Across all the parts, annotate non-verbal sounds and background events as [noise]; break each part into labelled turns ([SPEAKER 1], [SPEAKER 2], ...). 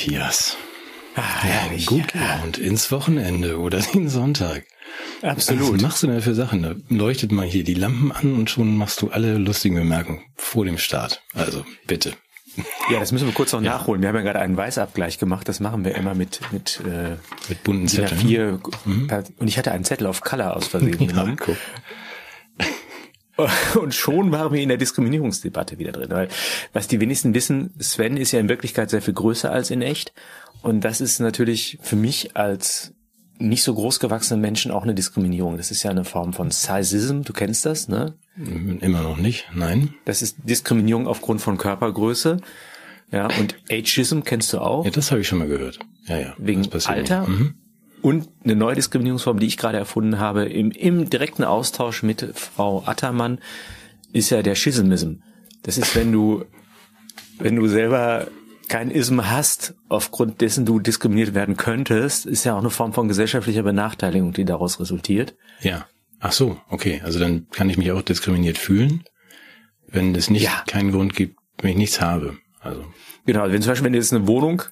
[SPEAKER 1] Matthias.
[SPEAKER 2] Ah, herrlich.
[SPEAKER 1] Gut gelaunt ins Wochenende oder [laughs] den Sonntag.
[SPEAKER 2] Absolut.
[SPEAKER 1] Was machst du denn für Sachen? Da leuchtet mal hier die Lampen an und schon machst du alle lustigen Bemerkungen vor dem Start. Also bitte.
[SPEAKER 2] Ja, das müssen wir kurz noch nachholen. Wir haben ja gerade einen Weißabgleich gemacht. Das machen wir immer mit mit äh,
[SPEAKER 1] Mit bunten Zetteln.
[SPEAKER 2] A4 und ich hatte einen Zettel auf Color aus Versehen [laughs]
[SPEAKER 1] Ja,
[SPEAKER 2] genommen. [laughs] Und schon waren wir in der Diskriminierungsdebatte wieder drin. Weil, was die wenigsten wissen, Sven ist ja in Wirklichkeit sehr viel größer als in echt. Und das ist natürlich für mich als nicht so groß gewachsenen Menschen auch eine Diskriminierung. Das ist ja eine Form von Sizeism, du kennst das, ne?
[SPEAKER 1] Immer noch nicht? Nein?
[SPEAKER 2] Das ist Diskriminierung aufgrund von Körpergröße. Ja, und Ageism kennst du auch.
[SPEAKER 1] Ja, das habe ich schon mal gehört. Ja, ja.
[SPEAKER 2] wegen Alter.
[SPEAKER 1] Mhm.
[SPEAKER 2] Und eine neue Diskriminierungsform, die ich gerade erfunden habe, im, im direkten Austausch mit Frau Attermann, ist ja der Schismism. Das ist, wenn du, wenn du selber kein Ism hast, aufgrund dessen du diskriminiert werden könntest, ist ja auch eine Form von gesellschaftlicher Benachteiligung, die daraus resultiert.
[SPEAKER 1] Ja. Ach so, okay. Also dann kann ich mich auch diskriminiert fühlen, wenn es nicht
[SPEAKER 2] Ja.
[SPEAKER 1] keinen Grund gibt, wenn ich nichts habe. Also
[SPEAKER 2] Genau, wenn zum Beispiel, wenn du jetzt eine Wohnung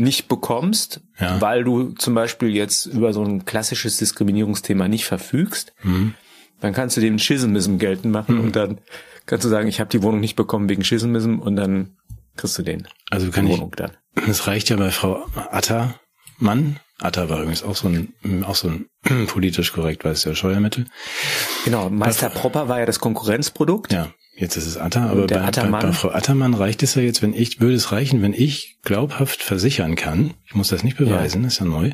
[SPEAKER 2] nicht bekommst,
[SPEAKER 1] Ja.
[SPEAKER 2] weil du zum Beispiel jetzt über so ein klassisches Diskriminierungsthema nicht verfügst,
[SPEAKER 1] Mhm.
[SPEAKER 2] dann kannst du den Schismism geltend machen und dann kannst du sagen, ich habe die Wohnung nicht bekommen wegen Schismism und dann kriegst du den
[SPEAKER 1] Also kann
[SPEAKER 2] die
[SPEAKER 1] ich,
[SPEAKER 2] Wohnung dann.
[SPEAKER 1] es reicht ja bei Frau Attermann. Atter war übrigens auch so ein, auch so ein [clears throat] politisch korrekt, weißt du, ja, Steuermittel.
[SPEAKER 2] Genau, Meister Propper war ja das Konkurrenzprodukt.
[SPEAKER 1] Ja, jetzt ist es Atter, aber bei, bei, bei Frau Attermann reicht es ja jetzt, wenn ich, würde es reichen, wenn ich glaubhaft versichern kann, ich muss das nicht beweisen, ist ja neu,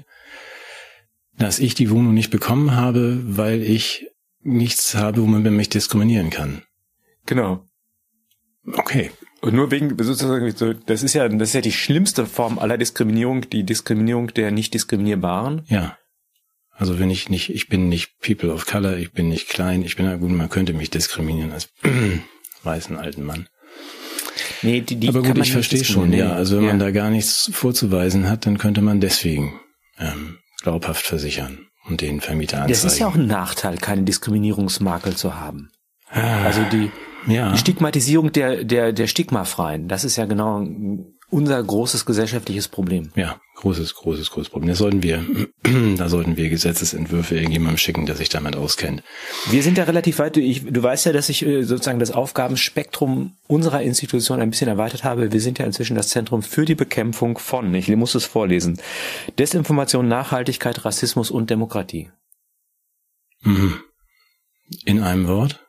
[SPEAKER 1] dass ich die Wohnung nicht bekommen habe, weil ich nichts habe, wo man mich diskriminieren kann.
[SPEAKER 2] Genau.
[SPEAKER 1] Okay.
[SPEAKER 2] Und nur wegen sozusagen so, das ist ja das ist ja die schlimmste Form aller Diskriminierung, die Diskriminierung der nicht diskriminierbaren.
[SPEAKER 1] Ja. Also wenn ich nicht, ich bin nicht People of Color, ich bin nicht klein, ich bin, gut, man könnte mich diskriminieren als [clears throat] weißen alten Mann.
[SPEAKER 2] Nee, die, die
[SPEAKER 1] Aber
[SPEAKER 2] kann
[SPEAKER 1] gut,
[SPEAKER 2] man
[SPEAKER 1] ich verstehe schon,
[SPEAKER 2] diskriminieren.
[SPEAKER 1] ja. Also wenn man
[SPEAKER 2] Ja.
[SPEAKER 1] da gar nichts vorzuweisen hat, dann könnte man deswegen ähm, glaubhaft versichern und den Vermieter anzeigen.
[SPEAKER 2] Das ist ja auch ein Nachteil, keine Diskriminierungsmakel zu haben.
[SPEAKER 1] Ah,
[SPEAKER 2] Also die,
[SPEAKER 1] ja.
[SPEAKER 2] die Stigmatisierung der, der, der Stigmafreien, das ist ja genau unser großes gesellschaftliches Problem.
[SPEAKER 1] Ja, großes, großes, großes Problem. Das sollten wir, [clears throat] da sollten wir Gesetzesentwürfe irgendjemandem schicken, der sich damit auskennt.
[SPEAKER 2] Wir sind ja relativ weit, ich, du weißt ja, dass ich äh, sozusagen das Aufgabenspektrum unserer Institution ein bisschen erweitert habe. Wir sind ja inzwischen das Zentrum für die Bekämpfung von, ich muss es vorlesen, Desinformation, Nachhaltigkeit, Rassismus und Demokratie.
[SPEAKER 1] Mhm. In einem Wort?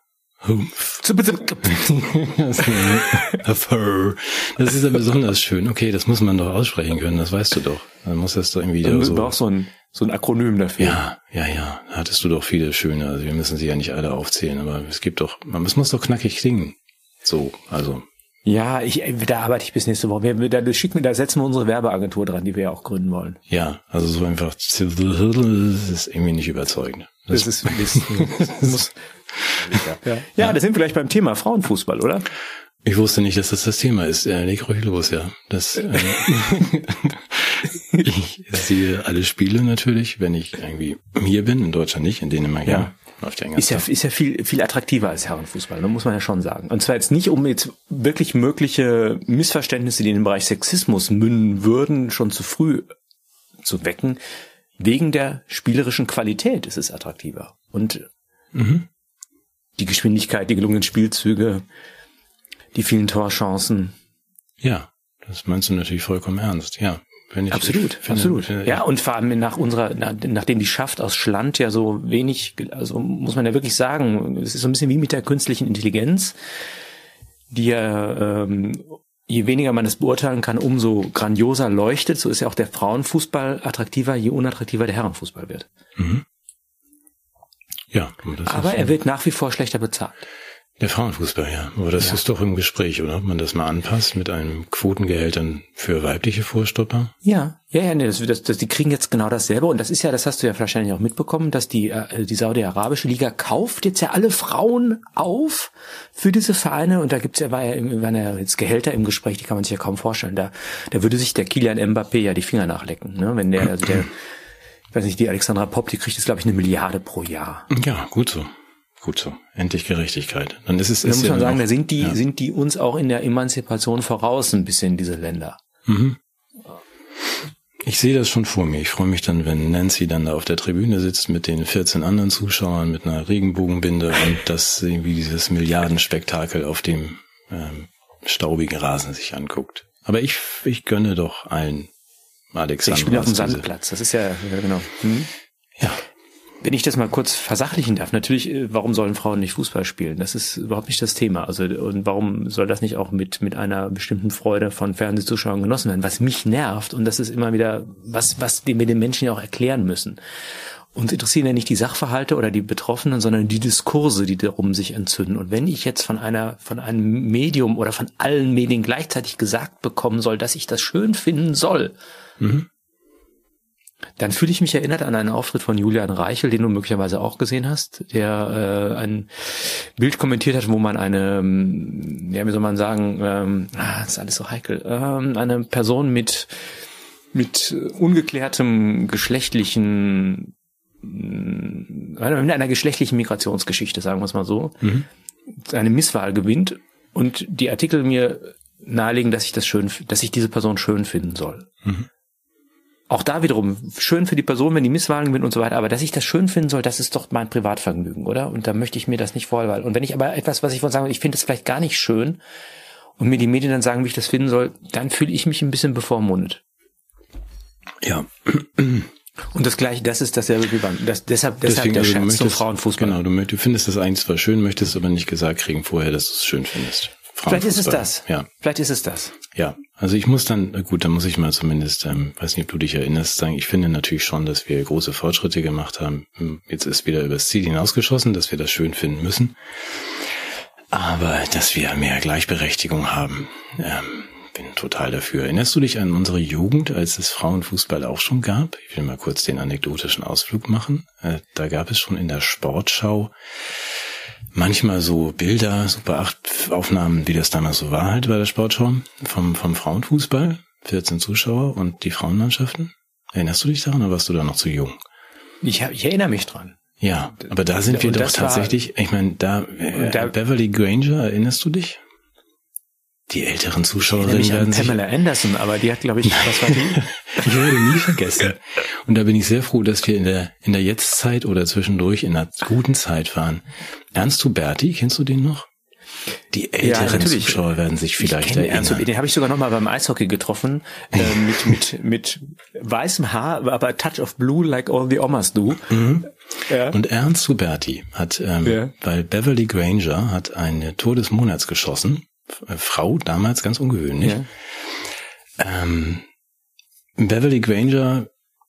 [SPEAKER 1] Das ist ja besonders schön. Okay, das muss man doch aussprechen können, das weißt du doch. Dann muss das doch irgendwie
[SPEAKER 2] Dann
[SPEAKER 1] da so.
[SPEAKER 2] wir auch so ein, so ein Akronym dafür.
[SPEAKER 1] Ja, ja, ja. Da hattest du doch viele schöne. Also wir müssen sie ja nicht alle aufzählen, aber es gibt doch, man es muss doch knackig klingen. So, also.
[SPEAKER 2] Ja, ich, da arbeite ich bis nächste Woche. Wir, wir, da, schicken, da setzen wir unsere Werbeagentur dran, die wir ja auch gründen wollen.
[SPEAKER 1] Ja, also so einfach das ist irgendwie nicht überzeugend.
[SPEAKER 2] Das ist, das, das [laughs] muss, ja. ja, da sind wir gleich beim Thema Frauenfußball, oder?
[SPEAKER 1] Ich wusste nicht, dass das das Thema ist. Äh, leg ruhig los, ja. Das, äh, [laughs] ich sehe alle Spiele natürlich, wenn ich irgendwie hier bin, in Deutschland nicht, in Dänemark ja.
[SPEAKER 2] Ja.
[SPEAKER 1] Läuft ja
[SPEAKER 2] Ist ja, ist ja viel, viel attraktiver als Herrenfußball, da muss man ja schon sagen. Und zwar jetzt nicht, um jetzt wirklich mögliche Missverständnisse, die in den Bereich Sexismus münden würden, schon zu früh zu wecken. Wegen der spielerischen Qualität ist es attraktiver. Und
[SPEAKER 1] Mhm.
[SPEAKER 2] Die Geschwindigkeit, die gelungenen Spielzüge, die vielen Torchancen.
[SPEAKER 1] Ja, das meinst du natürlich vollkommen ernst. Ja, wenn ich
[SPEAKER 2] Absolut,
[SPEAKER 1] ich finde,
[SPEAKER 2] absolut.
[SPEAKER 1] äh,
[SPEAKER 2] Ja, und vor allem nach unserer, nach, nachdem die Schaft aus Schland ja so wenig, also muss man ja wirklich sagen, es ist so ein bisschen wie mit der künstlichen Intelligenz, die ja, ähm, je weniger man es beurteilen kann, umso grandioser leuchtet. So ist ja auch der Frauenfußball attraktiver, je unattraktiver der Herrenfußball wird.
[SPEAKER 1] Ja, aber
[SPEAKER 2] Aber er wird nach wie vor schlechter bezahlt.
[SPEAKER 1] der Frauenfußball, ja. Aber das
[SPEAKER 2] Ja.
[SPEAKER 1] ist doch im Gespräch, oder? Ob man das mal anpasst mit einem Quotengehältern für weibliche Vorstopper?
[SPEAKER 2] Ja, ja, ja, nee, das, das, das, die kriegen jetzt genau dasselbe und das ist ja, das hast du ja wahrscheinlich auch mitbekommen, dass die, äh, die Saudi-Arabische Liga kauft jetzt ja alle Frauen auf für diese Vereine und da gibt's ja, war ja, waren ja jetzt Gehälter im Gespräch, die kann man sich ja kaum vorstellen. Da, da würde sich der Kilian Mbappé ja die Finger nachlecken, ne? Wenn der, also der, [clears throat] ich weiß nicht, die Alexandra Popp, die kriegt jetzt, glaube ich, eine Milliarde pro Jahr.
[SPEAKER 1] Ja, gut so. Gut so. Endlich Gerechtigkeit. Dann ist es,
[SPEAKER 2] Da
[SPEAKER 1] ist
[SPEAKER 2] muss
[SPEAKER 1] ja
[SPEAKER 2] man sagen,
[SPEAKER 1] auch-
[SPEAKER 2] da sind die,
[SPEAKER 1] ja.
[SPEAKER 2] sind die uns auch in der Emanzipation voraus ein bisschen, diese Länder.
[SPEAKER 1] Mhm. Ich sehe das schon vor mir. Ich freue mich dann, wenn Nancy dann da auf der Tribüne sitzt mit den 14 anderen Zuschauern mit einer Regenbogenbinde und das irgendwie dieses Milliardenspektakel auf dem ähm, staubigen Rasen sich anguckt. Aber ich, ich gönne doch allen Alexander.
[SPEAKER 2] Ich spiele auf dem Sandplatz. Das ist ja, ja genau. Hm?
[SPEAKER 1] Ja.
[SPEAKER 2] Wenn ich das mal kurz versachlichen darf, natürlich, äh, warum sollen Frauen nicht Fußball spielen? Das ist überhaupt nicht das Thema. Also, und warum soll das nicht auch mit, mit einer bestimmten Freude von Fernsehzuschauern genossen werden? Was mich nervt, und das ist immer wieder, was, was wir den Menschen ja auch erklären müssen. Uns interessieren ja nicht die Sachverhalte oder die Betroffenen, sondern die Diskurse, die darum sich entzünden. Und wenn ich jetzt von einer, von einem Medium oder von allen Medien gleichzeitig gesagt bekommen soll, dass ich das schön finden soll, mhm dann fühle ich mich erinnert an einen Auftritt von Julian Reichel, den du möglicherweise auch gesehen hast, der äh, ein Bild kommentiert hat, wo man eine, ähm, ja, wie soll man sagen, ähm, ah, das ist alles so heikel, ähm, eine Person mit mit ungeklärtem geschlechtlichen mit einer geschlechtlichen Migrationsgeschichte, sagen wir es mal so, mhm. eine Misswahl gewinnt und die Artikel mir nahelegen, dass ich das schön, dass ich diese Person schön finden soll. Mhm auch da wiederum schön für die Person, wenn die Misswahlen gewinnt und so weiter, aber dass ich das schön finden soll, das ist doch mein Privatvergnügen, oder? Und da möchte ich mir das nicht vorhalten. Und wenn ich aber etwas, was ich von sagen ich finde es vielleicht gar nicht schön und mir die Medien dann sagen, wie ich das finden soll, dann fühle ich mich ein bisschen bevormundet.
[SPEAKER 1] Ja.
[SPEAKER 2] Und das gleiche, das ist dasselbe wie beim, das, deshalb, deshalb Deswegen, der also Scherz möchtest, zum Frauenfußball.
[SPEAKER 1] Genau, du, du findest das eigentlich zwar schön, möchtest aber nicht gesagt kriegen vorher, dass du es schön findest.
[SPEAKER 2] Vielleicht ist es das.
[SPEAKER 1] Ja.
[SPEAKER 2] Vielleicht ist es das.
[SPEAKER 1] Ja. Also ich muss dann, gut, da muss ich mal zumindest, ähm, weiß nicht, ob du dich erinnerst, sagen, ich finde natürlich schon, dass wir große Fortschritte gemacht haben. Hm, jetzt ist wieder übers Ziel hinausgeschossen, dass wir das schön finden müssen. Aber dass wir mehr Gleichberechtigung haben, ähm, bin total dafür. Erinnerst du dich an unsere Jugend, als es Frauenfußball auch schon gab? Ich will mal kurz den anekdotischen Ausflug machen. Äh, da gab es schon in der Sportschau manchmal so Bilder, Super 8 Aufnahmen, wie das damals so war halt bei der Sportschau vom, vom Frauenfußball. 14 Zuschauer und die Frauenmannschaften. Erinnerst du dich daran oder warst du da noch zu jung?
[SPEAKER 2] Ich, ich erinnere mich dran.
[SPEAKER 1] Ja, aber da sind wir und doch tatsächlich, war, ich meine, da, äh, da, Beverly Granger, erinnerst du dich? Die älteren Zuschauerinnen
[SPEAKER 2] werden sich... Pamela Anderson, aber die hat, glaube ich, [laughs] was war die?
[SPEAKER 1] ich werde nie vergessen. Und da bin ich sehr froh, dass wir in der, in der Jetztzeit oder zwischendurch in einer guten Zeit waren. Ernst Huberti, kennst du den noch? Die älteren ja, Zuschauer werden sich vielleicht erinnern. Ernst,
[SPEAKER 2] den habe ich sogar noch mal beim Eishockey getroffen, äh, mit, mit, mit weißem Haar, aber Touch of Blue, like all the Omas do. Mhm.
[SPEAKER 1] Ja. Und Ernst Huberti hat, ähm, ja. weil Beverly Granger hat eine Tor des Monats geschossen Frau, damals ganz ungewöhnlich. Ja. Ähm, Beverly Granger,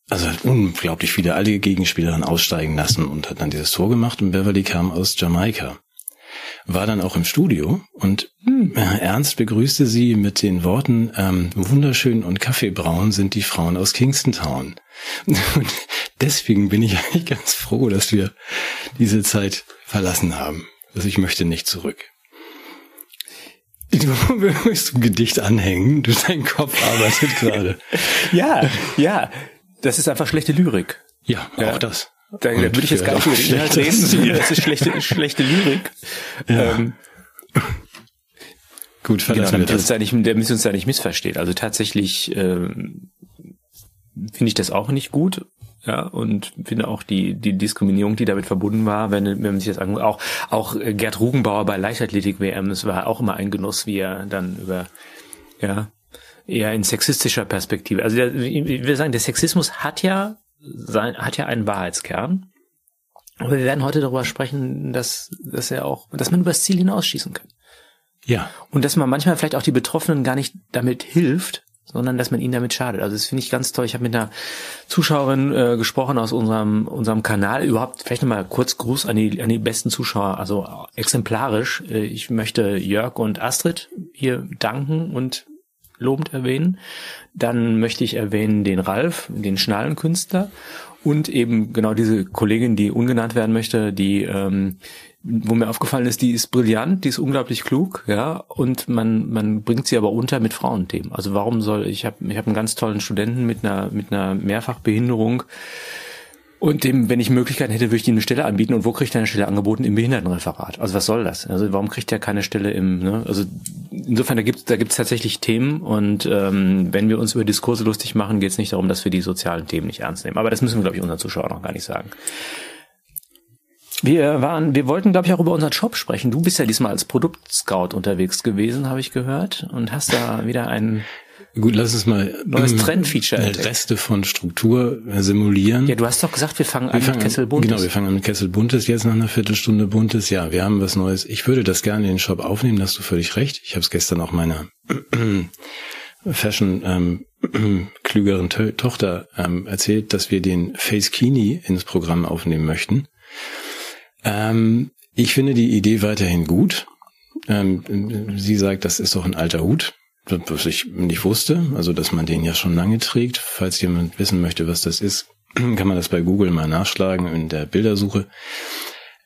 [SPEAKER 1] also hat unglaublich viele alle Gegenspielerinnen aussteigen lassen und hat dann dieses Tor gemacht und Beverly kam aus Jamaika. War dann auch im Studio und hm. Ernst begrüßte sie mit den Worten, ähm, wunderschön und kaffeebraun sind die Frauen aus Kingston Town. [laughs] Und deswegen bin ich eigentlich ganz froh, dass wir diese Zeit verlassen haben. Also ich möchte nicht zurück. Du willst ein Gedicht anhängen, du dein Kopf arbeitet [laughs] gerade.
[SPEAKER 2] ja, ja. Das ist einfach schlechte Lyrik.
[SPEAKER 1] Ja, auch ja. das.
[SPEAKER 2] Da, da würde ich jetzt gar nicht Inhalt reden. Das ist schlechte, [laughs] schlechte Lyrik. Ja. Ähm, Gut, genau, damit uns da nicht, der uns da nicht missversteht. Also tatsächlich ähm, finde ich das auch nicht gut ja, und finde auch die, die Diskriminierung, die damit verbunden war, wenn, wenn man sich das anguckt, auch, auch Gerd Rugenbauer bei Leichtathletik-WM, es war auch immer ein Genuss, wie er dann über, ja, eher in sexistischer Perspektive. Also der, ich will sagen, der Sexismus hat ja sein, hat ja einen Wahrheitskern. Aber wir werden heute darüber sprechen, dass, dass er auch, dass man übers Ziel hinausschießen kann.
[SPEAKER 1] Ja.
[SPEAKER 2] Und dass man manchmal vielleicht auch die Betroffenen gar nicht damit hilft, sondern dass man ihnen damit schadet. Also das finde ich ganz toll. Ich habe mit einer Zuschauerin äh, gesprochen aus unserem unserem Kanal. Überhaupt vielleicht nochmal kurz Gruß an die an die besten Zuschauer. Also exemplarisch. Äh, ich möchte Jörg und Astrid hier danken und lobend erwähnen. Dann möchte ich erwähnen den Ralf, den Schnallenkünstler und eben genau diese Kollegin, die ungenannt werden möchte, die ähm, wo mir aufgefallen ist, die ist brillant, die ist unglaublich klug, ja, und man man bringt sie aber unter mit Frauenthemen. Also warum soll ich habe ich habe einen ganz tollen Studenten mit einer mit einer Mehrfachbehinderung Und dem, wenn ich Möglichkeiten hätte, würde ich ihm eine Stelle anbieten. Und wo kriegt er eine Stelle angeboten? Im Behindertenreferat. Also was soll das? Also warum kriegt er keine Stelle im, ne? Also insofern, da gibt's da gibt's tatsächlich Themen. Und ähm, wenn wir uns über Diskurse lustig machen, geht es nicht darum, dass wir die sozialen Themen nicht ernst nehmen. Aber das müssen wir, glaube ich, unseren Zuschauern noch gar nicht sagen. Wir waren, wir wollten, glaube ich, auch über unseren Shop sprechen. Du bist ja diesmal als Produktscout unterwegs gewesen, habe ich gehört, und hast da wieder einen
[SPEAKER 1] Gut, lass uns mal
[SPEAKER 2] neues ähm, Trendfeature.
[SPEAKER 1] Reste von Struktur simulieren.
[SPEAKER 2] Ja, du hast doch gesagt, wir fangen wir an fangen mit Kessel Buntes.
[SPEAKER 1] Genau, wir fangen an mit Kessel Buntes jetzt nach einer Viertelstunde Buntes. Ja, wir haben was Neues. Ich würde das gerne in den Shop aufnehmen, da hast du völlig recht. Ich habe es gestern auch meiner Fashion ähm, klügeren to Tochter ähm, erzählt, dass wir den Face Kini ins Programm aufnehmen möchten. Ähm, ich finde die Idee weiterhin gut. Ähm, sie sagt, das ist doch ein alter Hut was ich nicht wusste, also dass man den ja schon lange trägt. Falls jemand wissen möchte, was das ist, [clears throat] kann man das bei Google mal nachschlagen in der Bildersuche.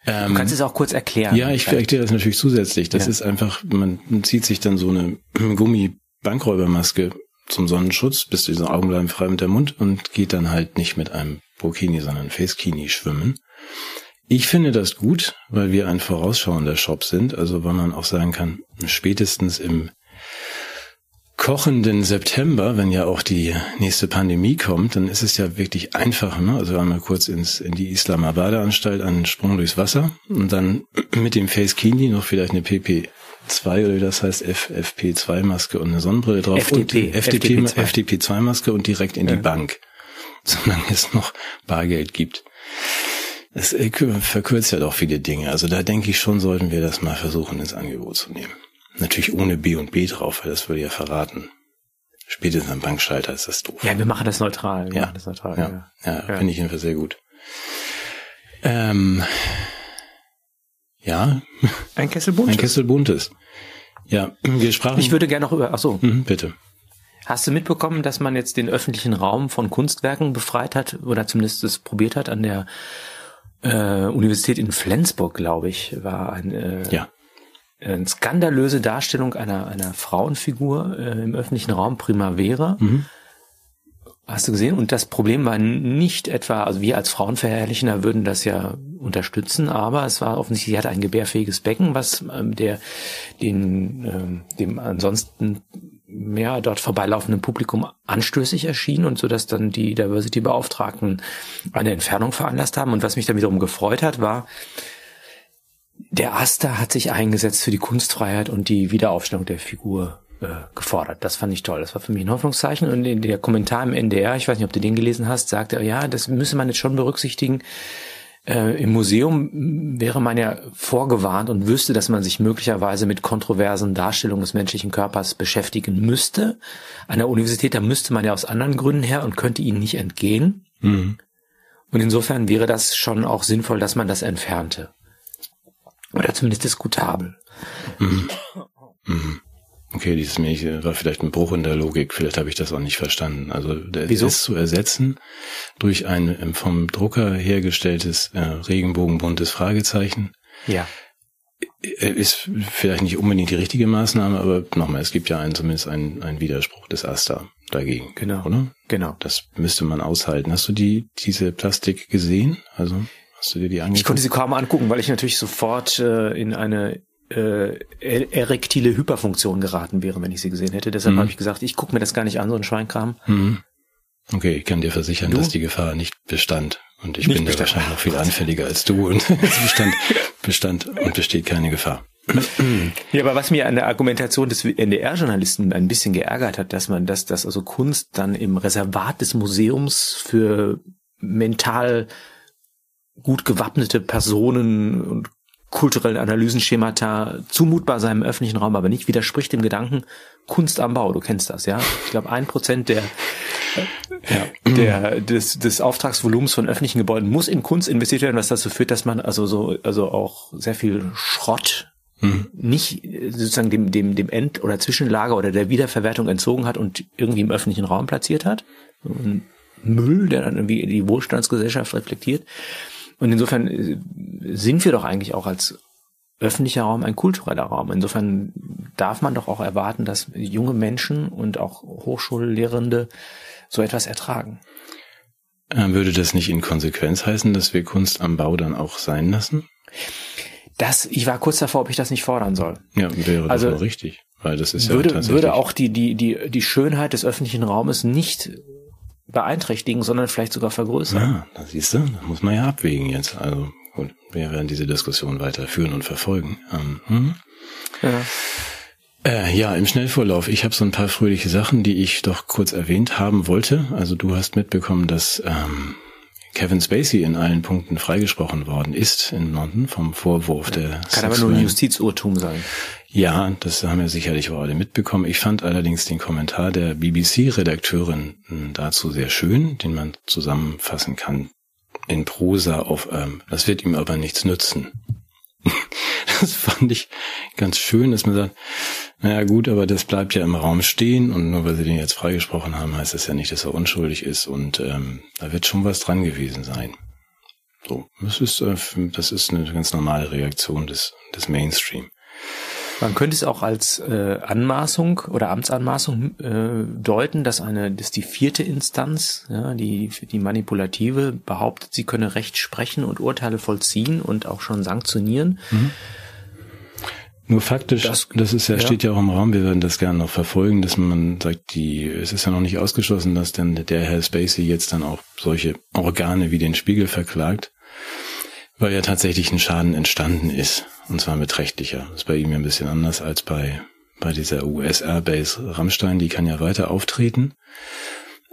[SPEAKER 2] Ähm, du kannst es auch kurz erklären.
[SPEAKER 1] Ja, ich erkläre das natürlich zusätzlich. Das ja. ist einfach, man zieht sich dann so eine [clears throat] Gummi-Bankräubermaske zum Sonnenschutz, bis diese Augen bleiben frei mit der Mund und geht dann halt nicht mit einem Burkini, sondern Facekini schwimmen. Ich finde das gut, weil wir ein vorausschauender Shop sind, also weil man auch sagen kann, spätestens im kochenden September, wenn ja auch die nächste Pandemie kommt, dann ist es ja wirklich einfach, ne? Also einmal kurz ins, in die Islamabad-Anstalt, einen Sprung durchs Wasser und dann [clears throat] mit dem Face Kini noch vielleicht eine PP2 oder wie das heißt, FFP2-Maske und eine Sonnenbrille drauf.
[SPEAKER 2] FDP,
[SPEAKER 1] und FDP, FDP2-Maske und direkt in ja. die Bank. [laughs] Solange es noch Bargeld gibt. Es verkürzt ja doch viele Dinge. Also da denke ich schon, sollten wir das mal versuchen, ins Angebot zu nehmen. Natürlich ohne B und B drauf, weil das würde ja verraten. Spätestens am Bankschalter ist das doof.
[SPEAKER 2] Ja, wir machen das neutral. Wir
[SPEAKER 1] ja,
[SPEAKER 2] das neutral,
[SPEAKER 1] ja, ja. ja, ja. finde ich jedenfalls sehr gut. Ähm, ja.
[SPEAKER 2] Ein Kessel buntes.
[SPEAKER 1] Ein Kessel buntes. Ja, wir sprachen.
[SPEAKER 2] Ich würde gerne noch über, ach so.
[SPEAKER 1] Mhm, bitte.
[SPEAKER 2] Hast du mitbekommen, dass man jetzt den öffentlichen Raum von Kunstwerken befreit hat oder zumindest es probiert hat an der äh, Universität in Flensburg, glaube ich, war ein äh,
[SPEAKER 1] ja
[SPEAKER 2] eine skandalöse Darstellung einer, einer Frauenfigur äh, im öffentlichen Raum Primavera. Mhm. Hast du gesehen? Und das Problem war nicht etwa, also wir als Frauenverherrlichender würden das ja unterstützen, aber es war offensichtlich, sie hatte ein gebärfähiges Becken, was ähm, der den ähm, dem ansonsten mehr dort vorbeilaufenden Publikum anstößig erschien und so dass dann die Diversity-Beauftragten eine Entfernung veranlasst haben. Und was mich dann wiederum gefreut hat, war, der Asta hat sich eingesetzt für die Kunstfreiheit und die Wiederaufstellung der Figur äh, gefordert. Das fand ich toll. Das war für mich ein Hoffnungszeichen. Und in der Kommentar im NDR, ich weiß nicht, ob du den gelesen hast, sagte er, ja, das müsse man jetzt schon berücksichtigen. Äh, Im Museum wäre man ja vorgewarnt und wüsste, dass man sich möglicherweise mit kontroversen Darstellungen des menschlichen Körpers beschäftigen müsste. An der Universität, da müsste man ja aus anderen Gründen her und könnte ihnen nicht entgehen. Mhm. Und insofern wäre das schon auch sinnvoll, dass man das entfernte. Oder zumindest diskutabel.
[SPEAKER 1] Mhm. Mhm. Okay, dieses Milch war vielleicht ein Bruch in der Logik. Vielleicht habe ich das auch nicht verstanden. Also der Wieso? ist zu ersetzen durch ein ähm, vom Drucker hergestelltes äh, regenbogenbuntes Fragezeichen.
[SPEAKER 2] Ja.
[SPEAKER 1] Äh, ist vielleicht nicht unbedingt die richtige Maßnahme, aber nochmal, es gibt ja einen, zumindest einen, einen Widerspruch des Asta dagegen.
[SPEAKER 2] Genau.
[SPEAKER 1] Oder?
[SPEAKER 2] Genau.
[SPEAKER 1] Das müsste man aushalten. Hast du die, diese Plastik gesehen? Also? Hast du dir die
[SPEAKER 2] angeguckt? Ich konnte sie kaum angucken, weil ich natürlich sofort äh, in eine äh, erektile Hyperfunktion geraten wäre, wenn ich sie gesehen hätte. Deshalb mhm. habe ich gesagt, ich gucke mir das gar nicht an, so ein Schweinkram.
[SPEAKER 1] Mhm. Okay, ich kann dir versichern, du? dass die Gefahr nicht bestand. Und ich nicht bin da wahrscheinlich noch viel anfälliger als du. Und [laughs] es bestand, bestand und besteht keine Gefahr.
[SPEAKER 2] Ja, aber was mir an der Argumentation des NDR-Journalisten ein bisschen geärgert hat, dass man das, dass also Kunst dann im Reservat des Museums für mental gut gewappnete Personen und kulturellen Analysenschemata zumutbar sein im öffentlichen Raum, aber nicht widerspricht dem Gedanken Kunst am Bau. Du kennst das, ja? Ich glaube, ein Prozent der, ja. der des, des Auftragsvolumens von öffentlichen Gebäuden muss in Kunst investiert werden, was dazu führt, dass man also so also auch sehr viel Schrott mhm. nicht sozusagen dem dem dem End- oder Zwischenlager oder der Wiederverwertung entzogen hat und irgendwie im öffentlichen Raum platziert hat. Müll, der dann irgendwie die Wohlstandsgesellschaft reflektiert. Und insofern äh, sind wir doch eigentlich auch als öffentlicher Raum ein kultureller Raum. Insofern darf man doch auch erwarten, dass junge Menschen und auch Hochschullehrende so etwas ertragen.
[SPEAKER 1] Äh, würde das nicht in Konsequenz heißen, dass wir Kunst am Bau dann auch sein lassen?
[SPEAKER 2] Das, ich war kurz davor, ob ich das nicht fordern soll.
[SPEAKER 1] Ja, wäre
[SPEAKER 2] Also,
[SPEAKER 1] das auch richtig. Weil das ist
[SPEAKER 2] würde,
[SPEAKER 1] ja
[SPEAKER 2] würde auch die, die, die, die Schönheit des öffentlichen Raumes nicht beeinträchtigen, sondern vielleicht sogar vergrößern.
[SPEAKER 1] Ja, da siehst du, da muss man ja abwägen jetzt. Also gut, wir werden diese Diskussion weiterführen und verfolgen. Ähm, hm?
[SPEAKER 2] Ja.
[SPEAKER 1] Äh, ja, im Schnellvorlauf. Ich habe so ein paar fröhliche Sachen, die ich doch kurz erwähnt haben wollte. Also du hast mitbekommen, dass ähm, Kevin Spacey in allen Punkten freigesprochen worden ist in London vom Vorwurf der
[SPEAKER 2] Kann aber nur ein Justizurtum sein.
[SPEAKER 1] Ja, das haben wir sicherlich auch alle mitbekommen. Ich fand allerdings den Kommentar der BBC-Redakteurin mh, dazu sehr schön, den man zusammenfassen kann in Prosa auf, ähm, das wird ihm aber nichts nützen. [laughs] Das fand ich ganz schön, dass man sagt, naja gut, aber das bleibt ja im Raum stehen und nur weil sie den jetzt freigesprochen haben, heißt das ja nicht, dass er unschuldig ist und ähm, da wird schon was dran gewesen sein. So, das ist, äh, das ist eine ganz normale Reaktion des, des Mainstream.
[SPEAKER 2] Man könnte es auch als äh, Anmaßung oder Amtsanmaßung äh, deuten, dass eine, dass die vierte Instanz, ja, die die manipulative, behauptet, sie könne Recht sprechen und Urteile vollziehen und auch schon sanktionieren.
[SPEAKER 1] Nur faktisch, das,
[SPEAKER 2] Das-
[SPEAKER 1] ist ja,
[SPEAKER 2] ja.
[SPEAKER 1] steht ja auch im Raum, wir werden das gerne noch verfolgen, dass man sagt, die, es ist ja noch nicht ausgeschlossen, dass dann der Herr Spacey jetzt dann auch solche Organe wie den Spiegel verklagt, weil ja tatsächlich ein Schaden entstanden ist, und zwar beträchtlicher. Das ist bei ihm ja ein bisschen anders als bei, bei dieser US-Airbase Rammstein, die kann ja weiter auftreten,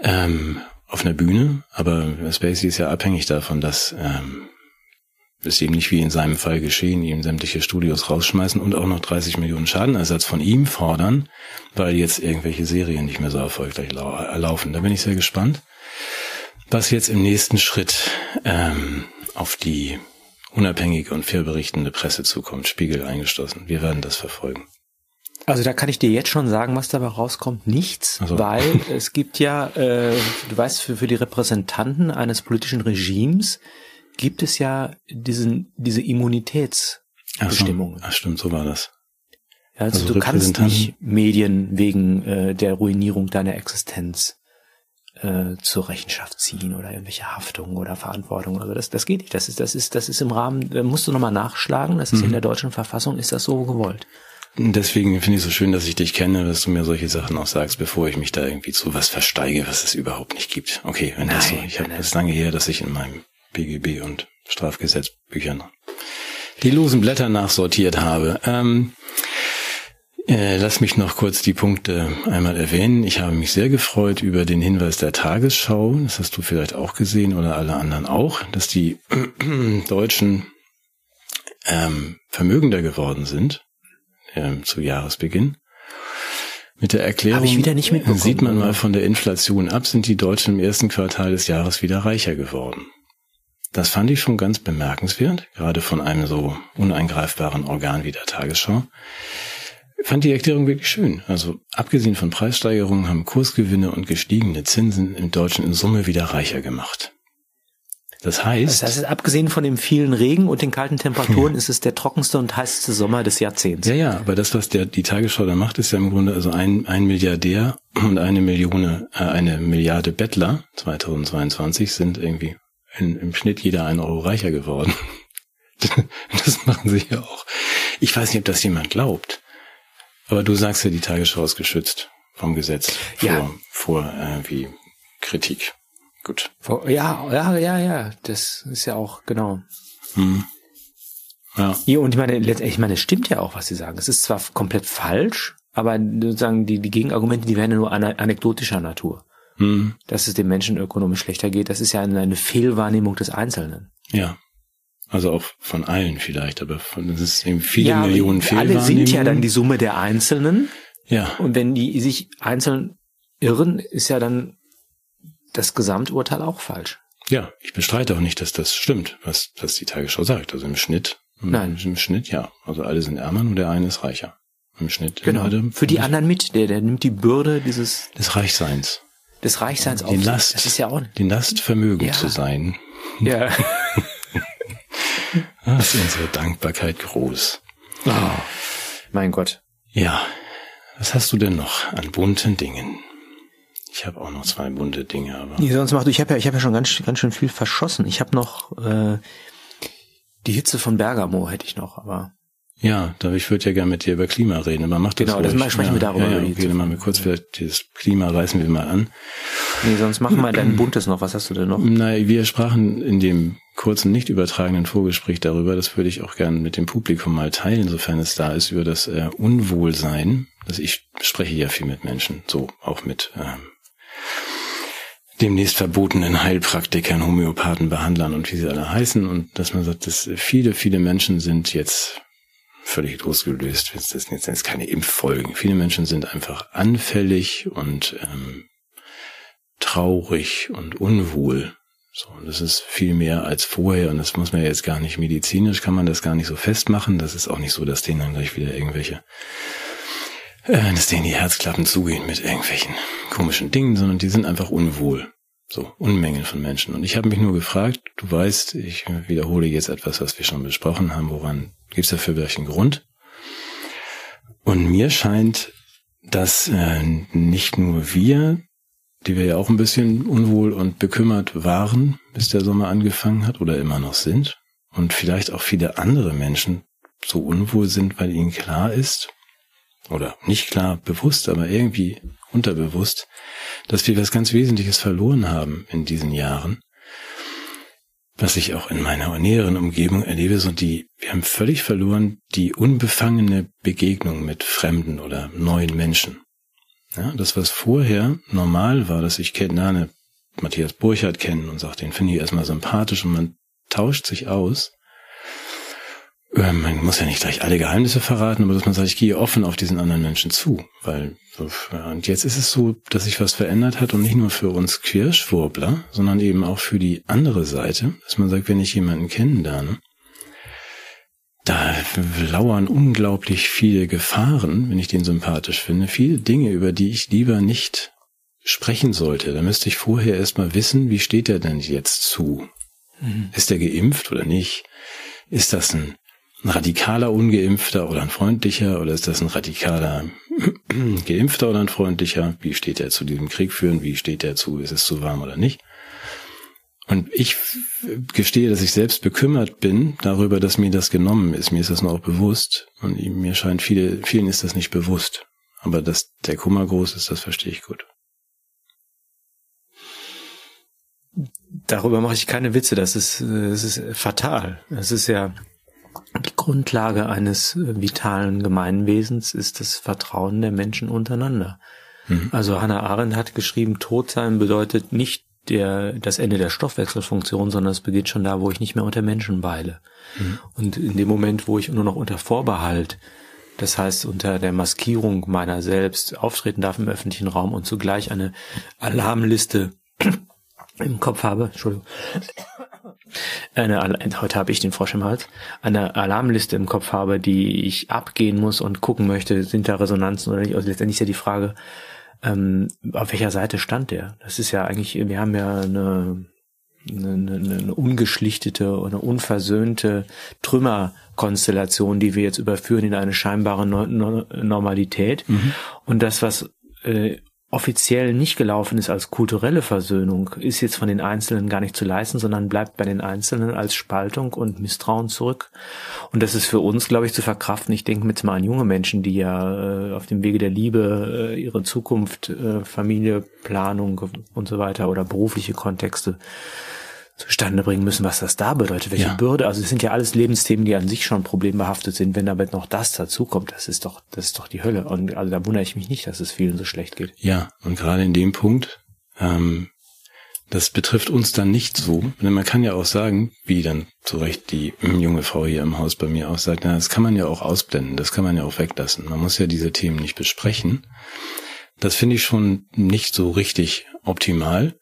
[SPEAKER 1] ähm, auf einer Bühne, aber Spacey ist ja abhängig davon, dass, ähm, ist eben nicht wie in seinem Fall geschehen, ihm sämtliche Studios rausschmeißen und auch noch 30 Millionen Schadenersatz von ihm fordern, weil jetzt irgendwelche Serien nicht mehr so erfolgreich lau laufen. Da bin ich sehr gespannt, was jetzt im nächsten Schritt ähm, auf die unabhängige und fair berichtende Presse zukommt, Spiegel eingeschlossen. Wir werden das verfolgen.
[SPEAKER 2] Also da kann ich dir jetzt schon sagen, was dabei rauskommt. Nichts,
[SPEAKER 1] Ach so.
[SPEAKER 2] weil [laughs] es gibt ja, äh, du weißt, für, für die Repräsentanten eines politischen Regimes gibt es ja diesen, diese
[SPEAKER 1] Ach so.
[SPEAKER 2] Immunitätsbestimmungen.
[SPEAKER 1] Ach stimmt, so war das.
[SPEAKER 2] Also,
[SPEAKER 1] Also
[SPEAKER 2] du kannst nicht Medien wegen äh, der Ruinierung deiner Existenz äh, zur Rechenschaft ziehen oder irgendwelche Haftungen oder Verantwortung. Also das, das geht nicht. Das ist, das ist, das ist im Rahmen, musst du nochmal nachschlagen. Das ist in der deutschen Verfassung, ist das so gewollt.
[SPEAKER 1] Deswegen finde ich es so schön, dass ich dich kenne, dass du mir solche Sachen auch sagst, bevor ich mich da irgendwie zu was versteige, was es überhaupt nicht gibt. Okay, wenn das so,
[SPEAKER 2] Nein,
[SPEAKER 1] ich habe
[SPEAKER 2] nein,
[SPEAKER 1] das ist lange her, dass ich in meinem BGB und Strafgesetzbüchern die losen Blätter nachsortiert habe. Ähm, äh, lass mich noch kurz die Punkte einmal erwähnen. Ich habe mich sehr gefreut über den Hinweis der Tagesschau. Das hast du vielleicht auch gesehen oder alle anderen auch, dass die [clears throat] Deutschen ähm, vermögender geworden sind ähm, zu Jahresbeginn. Mit der Erklärung,
[SPEAKER 2] mitbekommen.
[SPEAKER 1] sieht man mal von der Inflation ab, sind die Deutschen im ersten Quartal des Jahres wieder reicher geworden. Das fand ich schon ganz bemerkenswert, gerade von einem so uneingreifbaren Organ wie der Tagesschau. Fand die Erklärung wirklich schön. Also abgesehen von Preissteigerungen haben Kursgewinne und gestiegene Zinsen im Deutschen in Summe wieder reicher gemacht. Das heißt,
[SPEAKER 2] Das heißt, abgesehen von dem vielen Regen und den kalten Temperaturen ist es der trockenste und heißeste Sommer des Jahrzehnts.
[SPEAKER 1] Ja, ja, aber das, was der, die Tagesschau da macht, ist ja im Grunde also ein, ein Milliardär und eine Million, äh, eine Milliarde Bettler 2022 sind irgendwie in, im Schnitt jeder einen Euro reicher geworden. [laughs] das machen sie ja auch. Ich weiß nicht, ob das jemand glaubt. Aber du sagst ja, die Tagesschau ist geschützt vom Gesetz vor,
[SPEAKER 2] Ja.
[SPEAKER 1] vor irgendwie Kritik. Gut.
[SPEAKER 2] Vor- Ja, ja, ja, ja. Das ist ja auch, genau.
[SPEAKER 1] Hm. Ja.
[SPEAKER 2] Ja, und ich meine, letztendlich, ich meine, es stimmt ja auch, was Sie sagen. Es ist zwar komplett falsch, aber sozusagen die, die Gegenargumente, die wären ja nur ane- anekdotischer Natur.
[SPEAKER 1] Hm.
[SPEAKER 2] Dass es dem Menschen ökonomisch schlechter geht, das ist ja eine, eine Fehlwahrnehmung des Einzelnen.
[SPEAKER 1] Ja. Also auch von allen vielleicht, aber von, das ist eben viele
[SPEAKER 2] ja,
[SPEAKER 1] Millionen
[SPEAKER 2] alle sind ja dann
[SPEAKER 1] Fehlwahrnehmungen.
[SPEAKER 2] die Summe der Einzelnen.
[SPEAKER 1] Ja.
[SPEAKER 2] Und wenn die sich einzeln irren, ist ja dann das Gesamturteil auch falsch.
[SPEAKER 1] Ja, ich bestreite auch nicht, dass das stimmt, was, was die Tagesschau sagt. Also im Schnitt. im-
[SPEAKER 2] Nein.
[SPEAKER 1] Im Schnitt, ja. Also alle sind ärmer, nur der eine ist reicher. Im Schnitt.
[SPEAKER 2] Genau.
[SPEAKER 1] Alle
[SPEAKER 2] Für die anderen mit, der, der nimmt die Bürde dieses,
[SPEAKER 1] des Reichseins.
[SPEAKER 2] des Reichseins auf.
[SPEAKER 1] Die
[SPEAKER 2] sich.
[SPEAKER 1] Last.
[SPEAKER 2] Das ist ja auch,
[SPEAKER 1] Die Last Vermögen
[SPEAKER 2] Ja.
[SPEAKER 1] zu sein.
[SPEAKER 2] ja. [laughs]
[SPEAKER 1] Da [laughs] ist unsere Dankbarkeit groß.
[SPEAKER 2] Oh, mein Gott.
[SPEAKER 1] Ja. Was hast du denn noch an bunten Dingen? Ich habe auch noch zwei bunte Dinge, aber.
[SPEAKER 2] Nee, sonst mach du, ich habe ja, ich habe ja schon ganz, ganz schön viel verschossen. Ich habe noch äh, die Hitze von Bergamo hätte ich noch, aber.
[SPEAKER 1] Ja, da ich würde ja gerne mit dir über Klima reden, aber mach
[SPEAKER 2] das Genau, das sprechen ja, wir darüber.
[SPEAKER 1] Ja, ja, okay, dann machen wir kurz vielleicht das Klima reißen wir mal an.
[SPEAKER 2] Nee, sonst machen wir dein buntes noch. Was hast du denn noch?
[SPEAKER 1] Nein, wir sprachen in dem kurzen, nicht übertragenen Vorgespräch darüber, das würde ich auch gerne mit dem Publikum mal teilen, sofern es da ist, über das äh, Unwohlsein. Also ich spreche ja viel mit Menschen, so auch mit ähm, demnächst verbotenen Heilpraktikern, Homöopathen, Behandlern und wie sie alle heißen. Und dass man sagt, dass viele, viele Menschen sind jetzt völlig losgelöst. Das sind jetzt keine Impffolgen. Viele Menschen sind einfach anfällig und ähm, traurig und unwohl. So, und das ist viel mehr als vorher und das muss man jetzt gar nicht medizinisch, kann man das gar nicht so festmachen. Das ist auch nicht so, dass denen dann gleich wieder irgendwelche, äh, dass denen die Herzklappen zugehen mit irgendwelchen komischen Dingen, sondern die sind einfach unwohl. So, Unmengen von Menschen. Und ich habe mich nur gefragt, du weißt, ich wiederhole jetzt etwas, was wir schon besprochen haben, woran gibt es dafür welchen Grund? Und mir scheint, dass äh, nicht nur wir, die wir ja auch ein bisschen unwohl und bekümmert waren, bis der Sommer angefangen hat oder immer noch sind, und vielleicht auch viele andere Menschen so unwohl sind, weil ihnen klar ist, oder nicht klar bewusst, aber irgendwie unterbewusst, dass wir was ganz Wesentliches verloren haben in diesen Jahren, was ich auch in meiner näheren Umgebung erlebe, so die, wir haben völlig verloren die unbefangene Begegnung mit Fremden oder neuen Menschen. Ja, das, was vorher normal war, dass ich kenne, Matthias Burchardt kennen und sagt, den finde ich erstmal sympathisch und man tauscht sich aus, ähm, man muss ja nicht gleich alle Geheimnisse verraten, aber dass man sagt, ich gehe offen auf diesen anderen Menschen zu, weil und jetzt ist es so, dass sich was verändert hat und nicht nur für uns Quirschwurbler, sondern eben auch für die andere Seite, dass man sagt, wenn ich jemanden kennenlerne, lauern unglaublich viele Gefahren, wenn ich den sympathisch finde, viele Dinge, über die ich lieber nicht sprechen sollte. Da müsste ich vorher erstmal wissen, wie steht er denn jetzt zu? Mhm. Ist er geimpft oder nicht? Ist das ein ein radikaler Ungeimpfter oder ein freundlicher oder ist das ein radikaler [clears throat] Geimpfter oder ein freundlicher? Wie steht er zu diesem Krieg führen? Wie steht er zu? Ist es zu warm oder nicht? Und ich gestehe, dass ich selbst bekümmert bin darüber, dass mir das genommen ist. Mir ist das auch bewusst. Und mir scheint viele, vielen ist das nicht bewusst. Aber dass der Kummer groß ist, das verstehe ich gut.
[SPEAKER 2] Darüber mache ich keine Witze. Das ist, das ist fatal. Das ist ja, die Grundlage eines äh, vitalen Gemeinwesens ist das Vertrauen der Menschen untereinander. Mhm. Also Hannah Arendt hat geschrieben, Tod sein bedeutet nicht der, das Ende der Stoffwechselfunktion, sondern es beginnt schon da, wo ich nicht mehr unter Menschen weile. Mhm. Und in dem Moment, wo ich nur noch unter Vorbehalt, das heißt unter der Maskierung meiner selbst auftreten darf im öffentlichen Raum und zugleich eine Alarmliste [clears throat] im Kopf habe, Entschuldigung, [clears throat] eine, heute habe ich den Frosch im Hals, eine Alarmliste im Kopf habe, die ich abgehen muss und gucken möchte, sind da Resonanzen oder nicht. Also letztendlich ist ja die Frage, ähm, auf welcher Seite stand der? Das ist ja eigentlich, wir haben ja eine, eine, eine, eine ungeschlichtete oder unversöhnte Trümmerkonstellation, die wir jetzt überführen in eine scheinbare no no Normalität. Mhm. Und das, was äh, offiziell nicht gelaufen ist als kulturelle Versöhnung, ist jetzt von den Einzelnen gar nicht zu leisten, sondern bleibt bei den Einzelnen als Spaltung und Misstrauen zurück. Und das ist für uns, glaube ich, zu verkraften. Ich denke mit mal an junge Menschen, die ja äh, auf dem Wege der Liebe äh, ihre Zukunft, äh, Familie, Planung und so weiter oder berufliche Kontexte zustande bringen müssen, was das da bedeutet, welche ja. Bürde. Also es sind ja alles Lebensthemen, die an sich schon problembehaftet sind. Wenn aber noch das dazukommt, das ist doch, das ist doch die Hölle. Und also da wundere ich mich nicht, dass es vielen so schlecht geht.
[SPEAKER 1] Ja, und gerade in dem Punkt, ähm, das betrifft uns dann nicht so. Denn man kann ja auch sagen, wie dann zu Recht die junge Frau hier im Haus bei mir auch sagt, na, das kann man ja auch ausblenden, das kann man ja auch weglassen. Man muss ja diese Themen nicht besprechen. Das finde ich schon nicht so richtig optimal.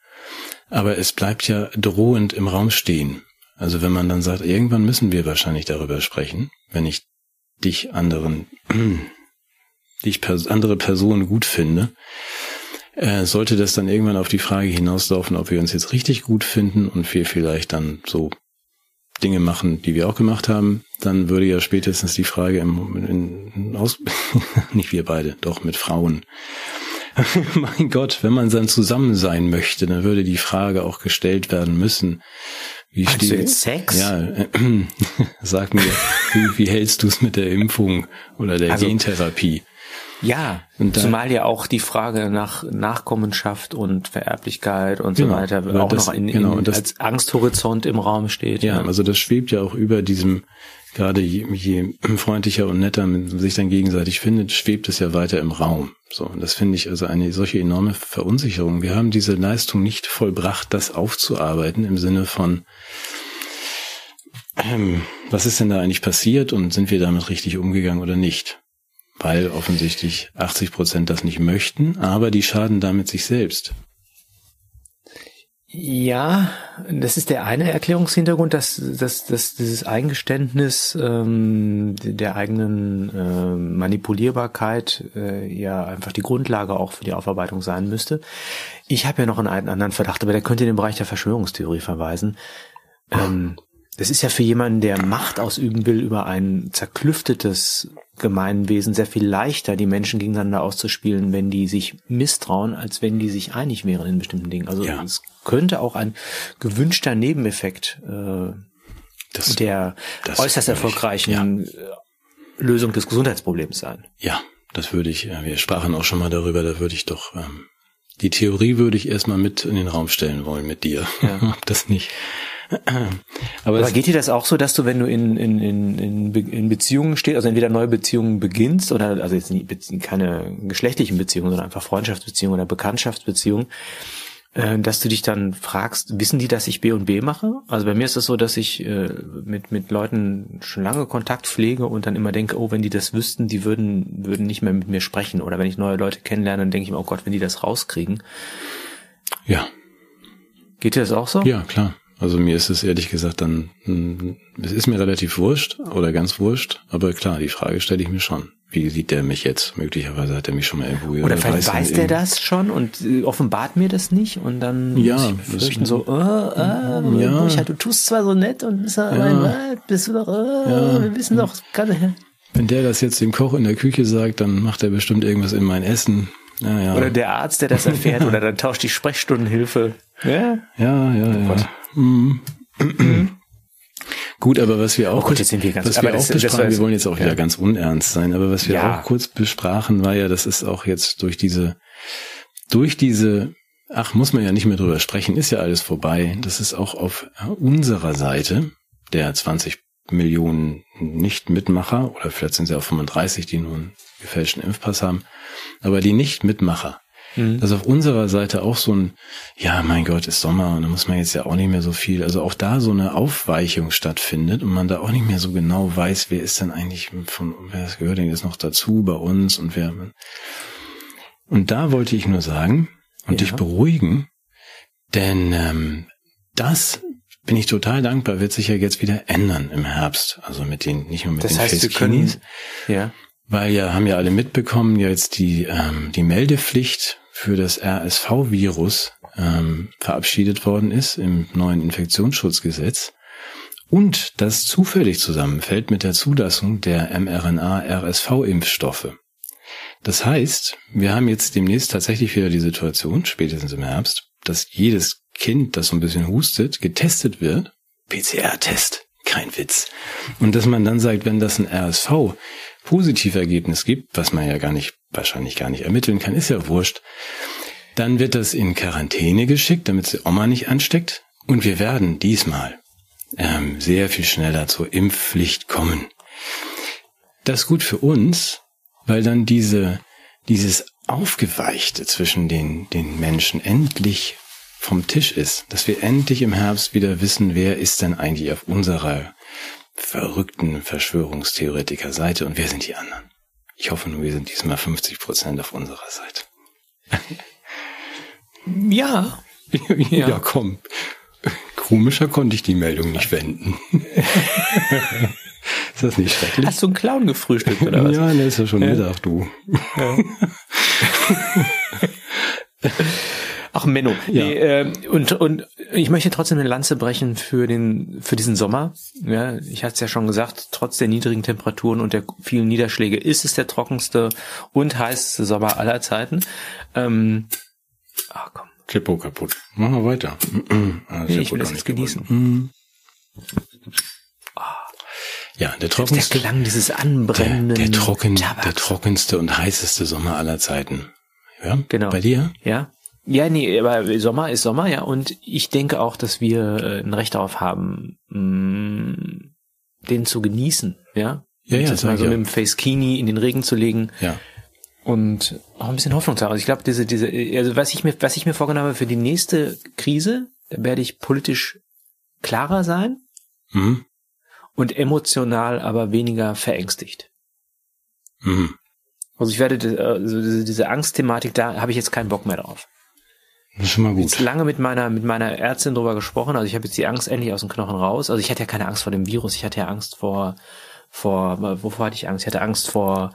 [SPEAKER 1] Aber es bleibt ja drohend im Raum stehen. Also wenn man dann sagt, irgendwann müssen wir wahrscheinlich darüber sprechen, wenn ich dich anderen, [clears throat] die ich pers andere Personen gut finde, äh, sollte das dann irgendwann auf die Frage hinauslaufen, ob wir uns jetzt richtig gut finden und wir vielleicht dann so Dinge machen, die wir auch gemacht haben, dann würde ja spätestens die Frage im, in, in aus, [laughs] nicht wir beide, doch mit Frauen [laughs] mein Gott, wenn man dann zusammen sein möchte, dann würde die Frage auch gestellt werden müssen.
[SPEAKER 2] Wie Meinst steht, du jetzt Sex?
[SPEAKER 1] Ja, äh, [clears throat] sag mir, wie, wie hältst du es mit der Impfung oder der also, Gentherapie?
[SPEAKER 2] Ja, und da, zumal ja auch die Frage nach Nachkommenschaft und Vererblichkeit und genau, so weiter auch das, noch in, in, genau, das, als Angsthorizont im Raum steht.
[SPEAKER 1] Ja, ja, also das schwebt ja auch über diesem, gerade je, je freundlicher und netter man sich dann gegenseitig findet, schwebt es ja weiter im Raum. So, und das finde ich also eine solche enorme Verunsicherung. Wir haben diese Leistung nicht vollbracht, das aufzuarbeiten im Sinne von, ähm, was ist denn da eigentlich passiert und sind wir damit richtig umgegangen oder nicht? weil offensichtlich 80 Prozent das nicht möchten, aber die schaden damit sich selbst.
[SPEAKER 2] Ja, das ist der eine Erklärungshintergrund, dass, dass, dass dieses Eingeständnis ähm, der eigenen äh, Manipulierbarkeit äh, ja einfach die Grundlage auch für die Aufarbeitung sein müsste. Ich habe ja noch einen anderen Verdacht, aber der könnte in den Bereich der Verschwörungstheorie verweisen. Ähm, das ist ja für jemanden, der Macht ausüben will über ein zerklüftetes Gemeinwesen sehr viel leichter, die Menschen gegeneinander auszuspielen, wenn die sich misstrauen, als wenn die sich einig wären in bestimmten Dingen. Also ja. es könnte auch ein gewünschter Nebeneffekt äh, das, der das äußerst erfolgreichen ja. Äh, Lösung des Gesundheitsproblems sein.
[SPEAKER 1] Ja, das würde ich, wir sprachen auch schon mal darüber, da würde ich doch, ähm, die Theorie würde ich erstmal mit in den Raum stellen wollen mit dir. Ja. [laughs] Das nicht
[SPEAKER 2] aber, Aber geht dir das auch so, dass du, wenn du in, in, in, in Beziehungen stehst, also entweder neue Beziehungen beginnst oder also jetzt nicht, keine geschlechtlichen Beziehungen, sondern einfach Freundschaftsbeziehungen oder Bekanntschaftsbeziehungen, dass du dich dann fragst, wissen die, dass ich B und B mache? Also bei mir ist es das so, dass ich äh, mit, mit Leuten schon lange Kontakt pflege und dann immer denke, oh, wenn die das wüssten, die würden, würden nicht mehr mit mir sprechen. Oder wenn ich neue Leute kennenlerne, dann denke ich mir, oh Gott, wenn die das rauskriegen.
[SPEAKER 1] Ja.
[SPEAKER 2] Geht dir das auch so?
[SPEAKER 1] Ja, klar. Also mir ist es ehrlich gesagt dann, hm, es ist mir relativ wurscht oder ganz wurscht, aber klar, die Frage stelle ich mir schon. Wie sieht der mich jetzt? Möglicherweise hat er mich schon mal irgendwo
[SPEAKER 2] Oder vielleicht weiß, der das schon und äh, offenbart mir das nicht und dann
[SPEAKER 1] ja,
[SPEAKER 2] fürchten so, äh, äh, ja. Burchard, du tust zwar so nett und bist, ja. Ein, bist du doch, äh, ja. wir wissen doch, kann,
[SPEAKER 1] wenn der das jetzt dem Koch in der Küche sagt, dann macht er bestimmt irgendwas in mein Essen. Ja, ja.
[SPEAKER 2] Oder der Arzt, der das erfährt, oder dann tauscht die Sprechstundenhilfe.
[SPEAKER 1] Ja, ja, ja. Oh ja. Mhm. [clears throat] Gut, aber was wir auch,
[SPEAKER 2] oh Gott, jetzt sind wir ganz,
[SPEAKER 1] was wir auch besprachen, wir wollen jetzt auch ja. wieder ganz unernst sein, aber was wir ja. auch kurz besprachen, war ja, das ist auch jetzt durch diese, durch diese, ach, muss man ja nicht mehr drüber sprechen, ist ja alles vorbei. Das ist auch auf unserer Seite der 20 Millionen Nicht-Mitmacher, oder vielleicht sind es ja auch 35, die nur einen gefälschten Impfpass haben, aber die Nicht-Mitmacher, Mhm. Dass auf unserer Seite auch so ein, ja, mein Gott, ist Sommer und da muss man jetzt ja auch nicht mehr so viel, also auch da so eine Aufweichung stattfindet und man da auch nicht mehr so genau weiß, wer ist denn eigentlich von, wer gehört denn jetzt noch dazu bei uns und wer. Und da wollte ich nur sagen und ja. dich beruhigen, denn ähm, das bin ich total dankbar, wird sich ja jetzt wieder ändern im Herbst. Also mit den, nicht nur mit
[SPEAKER 2] das
[SPEAKER 1] den
[SPEAKER 2] heißt, können,
[SPEAKER 1] ja. Weil ja, haben ja alle mitbekommen, jetzt die, ähm, die Meldepflicht für das RSV-Virus ähm, verabschiedet worden ist im neuen Infektionsschutzgesetz und das zufällig zusammenfällt mit der Zulassung der mRNA-RSV-Impfstoffe. Das heißt, wir haben jetzt demnächst tatsächlich wieder die Situation, spätestens im Herbst, dass jedes Kind, das so ein bisschen hustet, getestet wird. PCR-Test, kein Witz. Und dass man dann sagt, wenn das ein RSV-Positivergebnis gibt, was man ja gar nicht wahrscheinlich gar nicht ermitteln kann, ist ja wurscht. Dann wird das in Quarantäne geschickt, damit sie Oma nicht ansteckt. Und wir werden diesmal ähm, sehr viel schneller zur Impfpflicht kommen. Das ist gut für uns, weil dann diese, dieses Aufgeweichte zwischen den, den Menschen endlich vom Tisch ist, dass wir endlich im Herbst wieder wissen, wer ist denn eigentlich auf unserer verrückten Verschwörungstheoretiker Seite und wer sind die anderen. Ich hoffe nur, wir sind diesmal 50 Prozent auf unserer Seite.
[SPEAKER 2] ja.
[SPEAKER 1] ja. [laughs] Ja, komm. Komischer konnte ich die Meldung nicht wenden. [laughs] ist das nicht schrecklich?
[SPEAKER 2] Hast du einen Clown gefrühstückt oder was?
[SPEAKER 1] Ja, der ist ja schon ja. Mittag, du. Ja. [laughs]
[SPEAKER 2] Ach, Menno. Ja. Nee, äh, und, und ich möchte trotzdem eine Lanze brechen für den, für diesen Sommer. Ja, ich hatte es ja schon gesagt, trotz der niedrigen Temperaturen und der vielen Niederschläge ist es der trockenste und heißeste Sommer aller Zeiten. Ähm,
[SPEAKER 1] ah, komm. Klippo kaputt. Machen wir weiter. [clears throat]
[SPEAKER 2] ah, nee, ich will das jetzt genießen. Mhm.
[SPEAKER 1] Ja, der trockenste.
[SPEAKER 2] Der Klang dieses Anbrennenden.
[SPEAKER 1] Der, der, trocken, der trockenste und heißeste Sommer aller Zeiten. Ja, genau. Bei dir?
[SPEAKER 2] Ja. Ja, nee, aber Sommer ist Sommer, ja. Und ich denke auch, dass wir äh, ein Recht darauf haben, mh, mm, den zu genießen, ja. Ja, ja. Das mal so mit dem Face Kini in den Regen zu legen.
[SPEAKER 1] Ja.
[SPEAKER 2] Und auch ein bisschen Hoffnung zu haben. Also ich glaube, diese, diese, also was ich mir, was ich mir vorgenommen habe für die nächste Krise, da werde ich politisch klarer sein. Mhm und emotional aber weniger verängstigt. Mhm. Also ich werde also diese Angstthematik, da habe ich jetzt keinen Bock mehr drauf.
[SPEAKER 1] Das ist schon mal gut. Ich
[SPEAKER 2] habe lange mit meiner mit meiner Ärztin drüber gesprochen. Also ich habe jetzt die Angst endlich aus dem Knochen raus. Also ich hatte ja keine Angst vor dem Virus. Ich hatte ja Angst vor vor wovor hatte ich Angst? Ich hatte Angst vor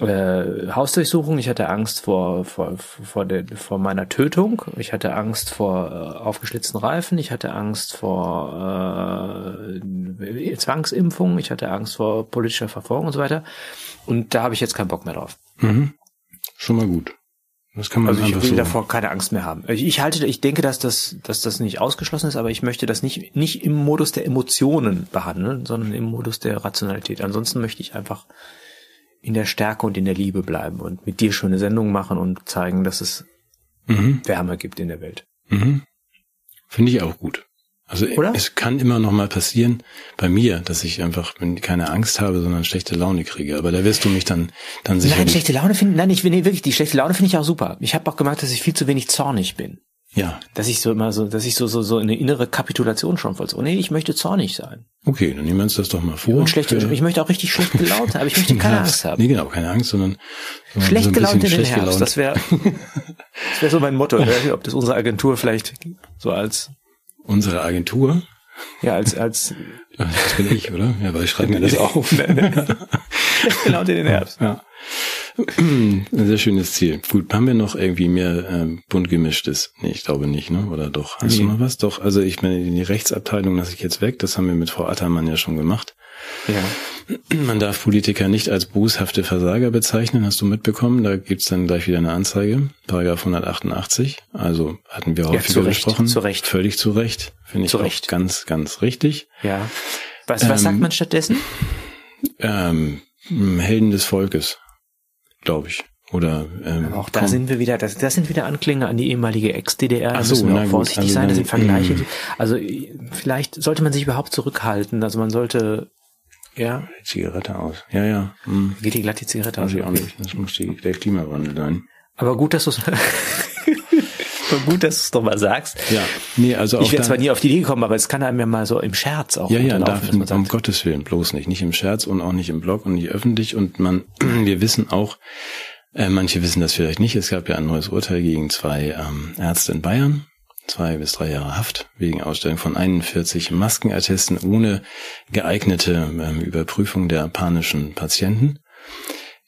[SPEAKER 2] äh, Hausdurchsuchung, ich hatte Angst vor, vor, vor, der, vor meiner Tötung, ich hatte Angst vor äh, aufgeschlitzten Reifen, ich hatte Angst vor äh, Zwangsimpfung, ich hatte Angst vor politischer Verfolgung und so weiter. Und da habe ich jetzt keinen Bock mehr drauf.
[SPEAKER 1] Mhm. Schon mal gut.
[SPEAKER 2] Das kann man also ich will so davor keine Angst mehr haben. Ich, ich halte, ich denke, dass das, dass das nicht ausgeschlossen ist, aber ich möchte das nicht, nicht im Modus der Emotionen behandeln, sondern im Modus der Rationalität. Ansonsten möchte ich einfach in der Stärke und in der Liebe bleiben und mit dir schöne Sendungen machen und zeigen, dass es mhm. Wärme gibt in der Welt.
[SPEAKER 1] Mhm. Finde ich auch gut. Also Oder? es kann immer noch mal passieren bei mir, dass ich einfach keine Angst habe, sondern schlechte Laune kriege. Aber da wirst du mich dann dann sicher.
[SPEAKER 2] Nein, schlechte Laune finde nein, ich nee, wirklich die schlechte Laune finde ich auch super. Ich habe auch gemerkt, dass ich viel zu wenig zornig bin.
[SPEAKER 1] Ja.
[SPEAKER 2] Dass ich so immer so, dass ich so, so, so eine innere Kapitulation schon vollziehe. Oh nee, ich möchte zornig sein.
[SPEAKER 1] Okay, dann nehmen wir uns das doch mal vor.
[SPEAKER 2] Und schlecht, ich möchte auch richtig schlecht gelaunt haben, aber ich möchte [laughs] keine Angst haben.
[SPEAKER 1] Nee, genau, keine Angst, sondern,
[SPEAKER 2] schlecht so gelaunt in den Herbst. Gelaunt. Das wäre, [laughs] das wäre so mein Motto. Ich ob das unsere Agentur vielleicht so als
[SPEAKER 1] unsere Agentur?
[SPEAKER 2] Ja, als als [laughs]
[SPEAKER 1] das bin ich, oder? Ja, aber ich schreibe mir das auf. [laughs] [laughs]
[SPEAKER 2] in den Herbst.
[SPEAKER 1] Ja. Ein sehr schönes Ziel. Gut, haben wir noch irgendwie mehr ähm, bunt gemischtes? Nee, ich glaube nicht, ne? Oder doch? Hast nee. du noch was? Doch, also ich meine, die Rechtsabteilung lasse ich jetzt weg. Das haben wir mit Frau Attermann ja schon gemacht.
[SPEAKER 2] Ja.
[SPEAKER 1] Man darf Politiker nicht als boshafte Versager bezeichnen, hast du mitbekommen. Da gibt's dann gleich wieder eine Anzeige, Paragraph 188. Also hatten wir häufiger ja, zu gesprochen.
[SPEAKER 2] Zu Recht.
[SPEAKER 1] Völlig zu Recht. Finde ich zu Recht. ganz, ganz richtig.
[SPEAKER 2] Ja. Was, was ähm, sagt man stattdessen?
[SPEAKER 1] Ähm, Helden des Volkes glaube ich. Oder ähm,
[SPEAKER 2] auch da komm. sind wir wieder, das, das sind wieder Anklänge an die ehemalige Ex-DDR. Da so, müssen wir auch vorsichtig also sein. Das sind Vergleiche. Mm. Also vielleicht sollte man sich überhaupt zurückhalten. Also man sollte ja.
[SPEAKER 1] Die Zigarette aus. Ja, ja. Hm.
[SPEAKER 2] Geht die glatt die Zigarette aus?
[SPEAKER 1] Weiß ich auch nicht. Das muss die, der Klimawandel sein.
[SPEAKER 2] Aber gut, dass du es [laughs] gut, dass du es doch mal sagst.
[SPEAKER 1] Ja. Nee, also
[SPEAKER 2] ich werde zwar nie auf die Idee gekommen, aber es kann einem ja mal so im Scherz auch.
[SPEAKER 1] Ja, ja, darf um Gottes Willen bloß nicht. Nicht im Scherz und auch nicht im Blog und nicht öffentlich. Und man, [clears throat] wir wissen auch, äh, manche wissen das vielleicht nicht. Es gab ja ein neues Urteil gegen zwei ähm, Ärzte in Bayern. Zwei bis drei Jahre Haft wegen Ausstellung von 41 Maskenattesten ohne geeignete ähm, Überprüfung der panischen Patienten.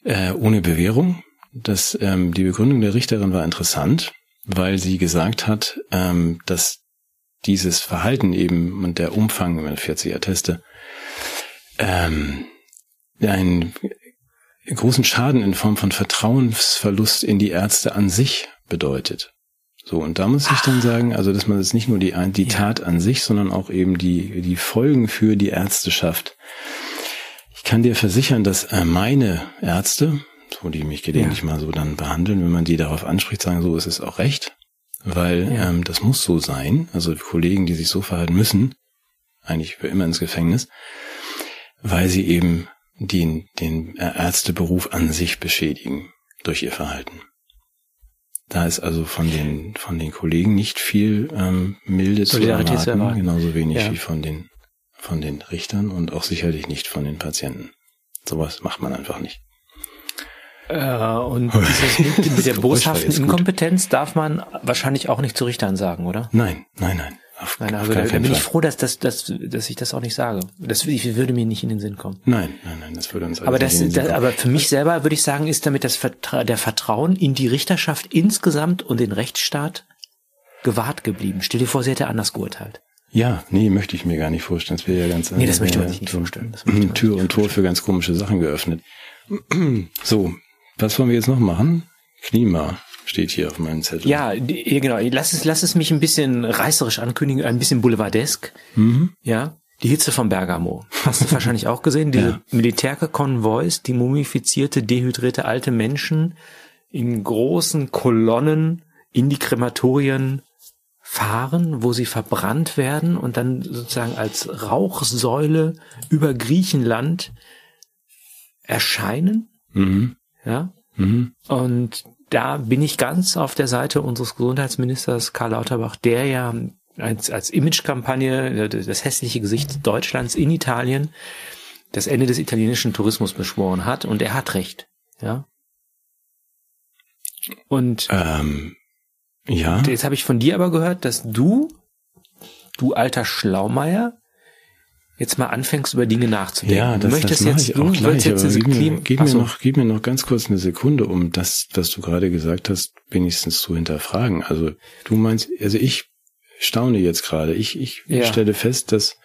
[SPEAKER 1] Äh, ohne Bewährung. Das, ähm, die Begründung der Richterin war interessant weil sie gesagt hat, ähm, dass dieses Verhalten eben und der Umfang über 40 Atteste ähm, einen großen Schaden in Form von Vertrauensverlust in die Ärzte an sich bedeutet. So, und da muss ich dann sagen, also, dass man jetzt nicht nur die, die Tat an sich, sondern auch eben die, die Folgen für die Ärzteschaft. Ich kann dir versichern, dass äh, meine Ärzte, wo die mich gelegentlich ja. mal so dann behandeln, wenn man die darauf anspricht, sagen, so ist es auch recht, weil ja. ähm, das muss so sein. Also Kollegen, die sich so verhalten müssen, eigentlich für immer ins Gefängnis, weil sie eben den, den Ärzteberuf an sich beschädigen durch ihr Verhalten. Da ist also von den von den Kollegen nicht viel ähm, Milde zu erwarten, zu erwarten, genauso wenig ja. wie von den von den Richtern und auch sicherlich nicht von den Patienten. Sowas macht man einfach nicht.
[SPEAKER 2] Äh, und [laughs] dieses mit, mit der boshaften Inkompetenz darf man wahrscheinlich auch nicht zu Richtern sagen, oder?
[SPEAKER 1] Nein, nein, nein.
[SPEAKER 2] Auf, nein, also da, da bin ich froh, dass, dass, dass, dass ich das auch nicht sage. Das würde mir nicht in den Sinn kommen.
[SPEAKER 1] Nein, nein, nein, das würde uns
[SPEAKER 2] aber das, nicht das, aber für mich selber würde ich sagen, ist damit das Vertra der Vertrauen in die Richterschaft insgesamt und den Rechtsstaat gewahrt geblieben. Stell dir vor, sie hätte anders geurteilt.
[SPEAKER 1] Ja, nee, möchte ich mir gar nicht vorstellen. Das wäre ja ganz
[SPEAKER 2] Nee, das möchte man sich nicht vorstellen. [clears throat]
[SPEAKER 1] Tür und Tor für ganz komische Sachen geöffnet. [clears throat] So, was wollen wir jetzt noch machen? Klima steht hier auf meinem Zettel.
[SPEAKER 2] Ja, die- genau. Lass es, lass es mich ein bisschen reißerisch ankündigen, ein bisschen boulevardesk. Ja. Die Hitze von Bergamo. Hast du [laughs] wahrscheinlich auch gesehen? Diese
[SPEAKER 1] Ja.
[SPEAKER 2] Militärkonvois, die mumifizierte, dehydrierte alte Menschen in großen Kolonnen in die Krematorien fahren, wo sie verbrannt werden und dann sozusagen als Rauchsäule über Griechenland erscheinen.
[SPEAKER 1] Mhm.
[SPEAKER 2] Ja.
[SPEAKER 1] Mhm.
[SPEAKER 2] Und da bin ich ganz auf der Seite unseres Gesundheitsministers Karl Lauterbach, der ja als, als Imagekampagne das hässliche Gesicht Deutschlands in Italien das Ende des italienischen Tourismus beschworen hat. Und er hat recht. Ja. Und
[SPEAKER 1] Ähm, ja.
[SPEAKER 2] jetzt habe ich von dir aber gehört, dass du, du alter Schlaumeier, jetzt mal anfängst, über Dinge nachzudenken.
[SPEAKER 1] Ja, das,
[SPEAKER 2] möchtest
[SPEAKER 1] das mache
[SPEAKER 2] jetzt,
[SPEAKER 1] ich auch gleich,
[SPEAKER 2] jetzt
[SPEAKER 1] aber gib, mir, gib, mir
[SPEAKER 2] so.
[SPEAKER 1] noch, gib mir noch ganz kurz eine Sekunde, um das, was du gerade gesagt hast, wenigstens zu hinterfragen. Also du meinst, also ich staune jetzt gerade. Ich, ich
[SPEAKER 2] Ja.
[SPEAKER 1] stelle fest, dass,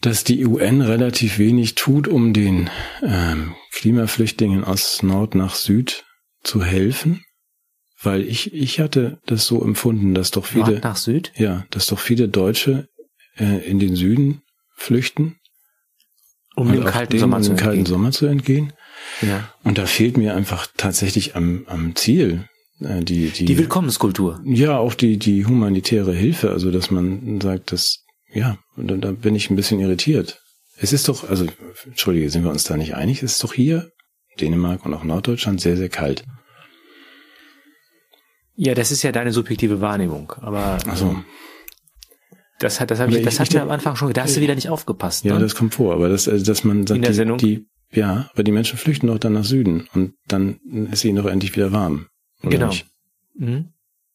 [SPEAKER 1] dass die UN relativ wenig tut, um den ähm, Klimaflüchtlingen aus Nord nach Süd zu helfen. Weil ich, ich hatte das so empfunden, dass doch viele,
[SPEAKER 2] Nord nach Süd?
[SPEAKER 1] ja, dass doch viele Deutsche äh, in den Süden flüchten
[SPEAKER 2] Um
[SPEAKER 1] und
[SPEAKER 2] dem kalten Sommer zu
[SPEAKER 1] kalten
[SPEAKER 2] entgehen.
[SPEAKER 1] Sommer zu entgehen.
[SPEAKER 2] Ja.
[SPEAKER 1] Und da fehlt mir einfach tatsächlich am, am Ziel äh, die, die,
[SPEAKER 2] Die Willkommenskultur.
[SPEAKER 1] ja auch die, die humanitäre Hilfe, also dass man sagt, dass, ja, da, da bin ich ein bisschen irritiert. Es ist doch, also, entschuldige, sind wir uns da nicht einig? Es ist doch hier, Dänemark und auch Norddeutschland, sehr, sehr kalt.
[SPEAKER 2] Ja, das ist ja deine subjektive Wahrnehmung. Aber
[SPEAKER 1] Also,
[SPEAKER 2] das hat, das habe ich, das
[SPEAKER 1] ich-
[SPEAKER 2] hatten
[SPEAKER 1] ich-
[SPEAKER 2] wir am Anfang schon. Da hast du wieder nicht aufgepasst.
[SPEAKER 1] ja,
[SPEAKER 2] ne?
[SPEAKER 1] das kommt vor, aber das, also, dass man sagt,
[SPEAKER 2] In der
[SPEAKER 1] die,
[SPEAKER 2] Sendung?
[SPEAKER 1] die, ja, aber die Menschen flüchten doch dann nach Süden und dann ist ihnen doch endlich wieder warm.
[SPEAKER 2] Genau. Mhm.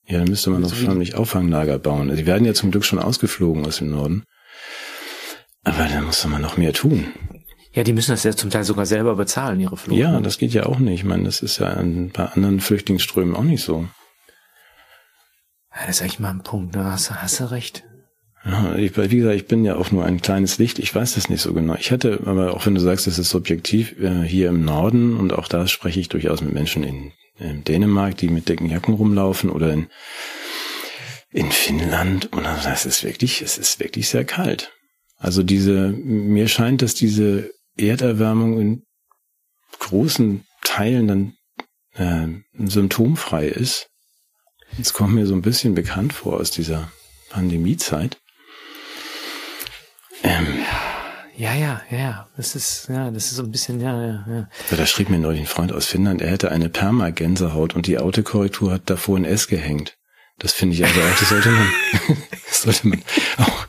[SPEAKER 1] Ja, dann müsste man doch förmlich Auffanglager bauen. Also, die werden ja zum Glück schon ausgeflogen aus dem Norden. Aber da muss man noch mehr tun.
[SPEAKER 2] Ja, die müssen das ja zum Teil sogar selber bezahlen, ihre Flucht.
[SPEAKER 1] Ja, das geht ja auch nicht. Ich meine, das ist ja an- bei anderen Flüchtlingsströmen auch nicht so.
[SPEAKER 2] Ja, das ist eigentlich mal ein Punkt. Ne? Hast, hast du recht.
[SPEAKER 1] Ich, wie gesagt, ich bin ja auch nur ein kleines Licht. Ich weiß das nicht so genau. Ich hatte, aber auch wenn du sagst, es ist subjektiv, äh, hier im Norden und auch da spreche ich durchaus mit Menschen in, in Dänemark, die mit dicken Jacken rumlaufen oder in, in Finnland. Und das ist wirklich, es ist wirklich sehr kalt. Also diese, mir scheint, dass diese Erderwärmung in großen Teilen dann äh, symptomfrei ist. Das kommt mir so ein bisschen bekannt vor aus dieser Pandemiezeit. Ähm,
[SPEAKER 2] Ja, ja, ja, ja. Das ist, ja, das ist so ein bisschen, ja, ja, ja.
[SPEAKER 1] ja, da schrieb mir neulich ein Freund aus Finnland, er hätte eine Perma-Gänsehaut und die Autokorrektur hat davor ein S gehängt. Das finde ich also auch, das sollte man, [laughs] das sollte man auch,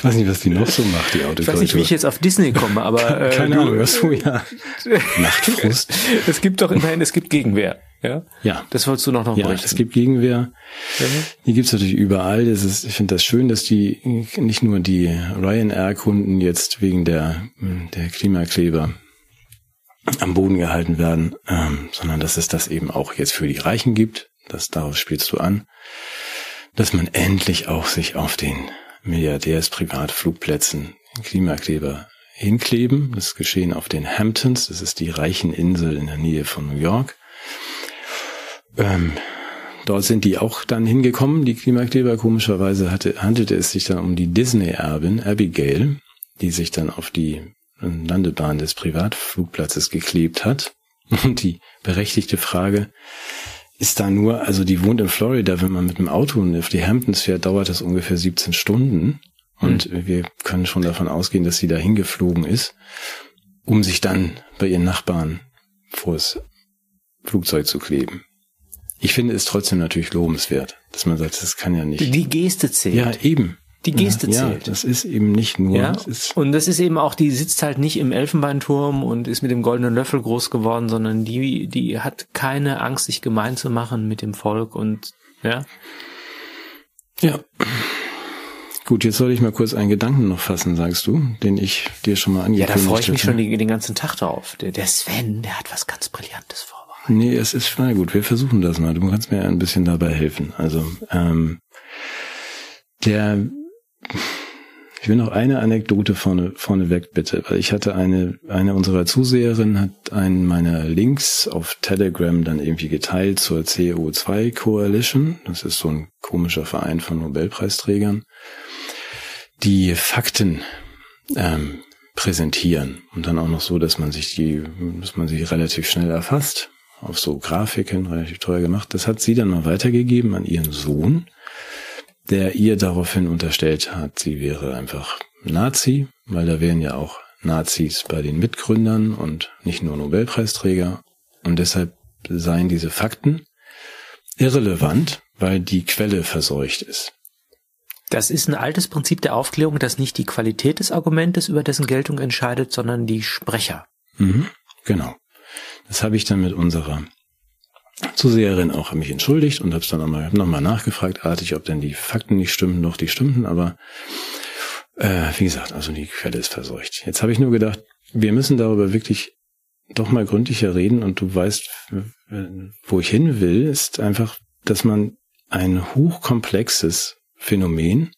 [SPEAKER 1] ich weiß nicht, was die noch so macht, die
[SPEAKER 2] Ich weiß nicht, wie ich jetzt auf Disney komme, aber [laughs] äh,
[SPEAKER 1] Keine Ahnung, was du, ja. [laughs] Nachtfrust.
[SPEAKER 2] es gibt doch immerhin, es gibt Gegenwehr. Ja,
[SPEAKER 1] Ja.
[SPEAKER 2] das wolltest du noch noch
[SPEAKER 1] Ja,
[SPEAKER 2] berichten.
[SPEAKER 1] es gibt Gegenwehr. Die gibt's natürlich überall. Das ist, ich finde das schön, dass die nicht nur die Ryanair-Kunden jetzt wegen der, der Klimakleber am Boden gehalten werden, ähm, sondern dass es das eben auch jetzt für die Reichen gibt. Das darauf spielst du an, dass man endlich auch sich auf den Milliardärs-Privatflugplätzen Klimakleber hinkleben. Das ist geschehen auf den Hamptons. Das ist die reichen Insel in der Nähe von New York. Ähm, dort sind die auch dann hingekommen, die Klimakleber. Komischerweise hatte, handelte es sich dann um die Disney-Erbin Abigail, die sich dann auf die Landebahn des Privatflugplatzes geklebt hat. [laughs] Und die berechtigte Frage ist da nur, also die wohnt in Florida, wenn man mit dem Auto auf die Hamptons fährt, dauert das ungefähr 17 Stunden. Und wir können schon davon ausgehen, dass sie da hingeflogen ist, um sich dann bei ihren Nachbarn vors Flugzeug zu kleben. Ich finde es trotzdem natürlich lobenswert, dass man sagt, das kann ja nicht.
[SPEAKER 2] Die Geste zählt.
[SPEAKER 1] ja, eben.
[SPEAKER 2] Die Geste
[SPEAKER 1] ja,
[SPEAKER 2] zählt.
[SPEAKER 1] Ja, das ist eben nicht nur.
[SPEAKER 2] Ja,
[SPEAKER 1] Das ist,
[SPEAKER 2] und das ist eben auch, die sitzt halt nicht im Elfenbeinturm und ist mit dem goldenen Löffel groß geworden, sondern die, die hat keine Angst, sich gemein zu machen mit dem Volk und, ja.
[SPEAKER 1] ja. Gut, jetzt soll ich mal kurz einen Gedanken noch fassen, sagst du, den ich dir schon mal
[SPEAKER 2] Ja,
[SPEAKER 1] angekündigt
[SPEAKER 2] da freue ich mich
[SPEAKER 1] hatte.
[SPEAKER 2] schon den, den ganzen Tag drauf. Der, der Sven, der hat was ganz Brillantes vorbereitet.
[SPEAKER 1] Nee, es ist, na gut, wir versuchen das mal. Du kannst mir ein bisschen dabei helfen. Also, ähm, der, ich will noch eine Anekdote vorne, vorneweg bitte, ich hatte eine, eine unserer Zuseherinnen hat einen meiner Links auf Telegram dann irgendwie geteilt zur CO2 Coalition. Das ist so ein komischer Verein von Nobelpreisträgern, die Fakten ähm, präsentieren und dann auch noch so, dass man sich die, dass man sie relativ schnell erfasst auf so Grafiken, relativ teuer gemacht. Das hat sie dann mal weitergegeben an ihren Sohn der ihr daraufhin unterstellt hat, sie wäre einfach Nazi, weil da wären ja auch Nazis bei den Mitgründern und nicht nur Nobelpreisträger. Und deshalb seien diese Fakten irrelevant, weil die Quelle verseucht ist.
[SPEAKER 2] Das ist ein altes Prinzip der Aufklärung, dass nicht die Qualität des Argumentes über dessen Geltung entscheidet, sondern die Sprecher.
[SPEAKER 1] Mhm, genau. Das habe ich dann mit unserer Zuseherin auch mich entschuldigt und habe es dann nochmal noch mal nachgefragt, artig, ob denn die Fakten nicht stimmen, doch die stimmten, aber äh, wie gesagt, also die Quelle ist verseucht. Jetzt habe ich nur gedacht, wir müssen darüber wirklich doch mal gründlicher reden und du weißt, wo ich hin will, ist einfach, dass man ein hochkomplexes Phänomen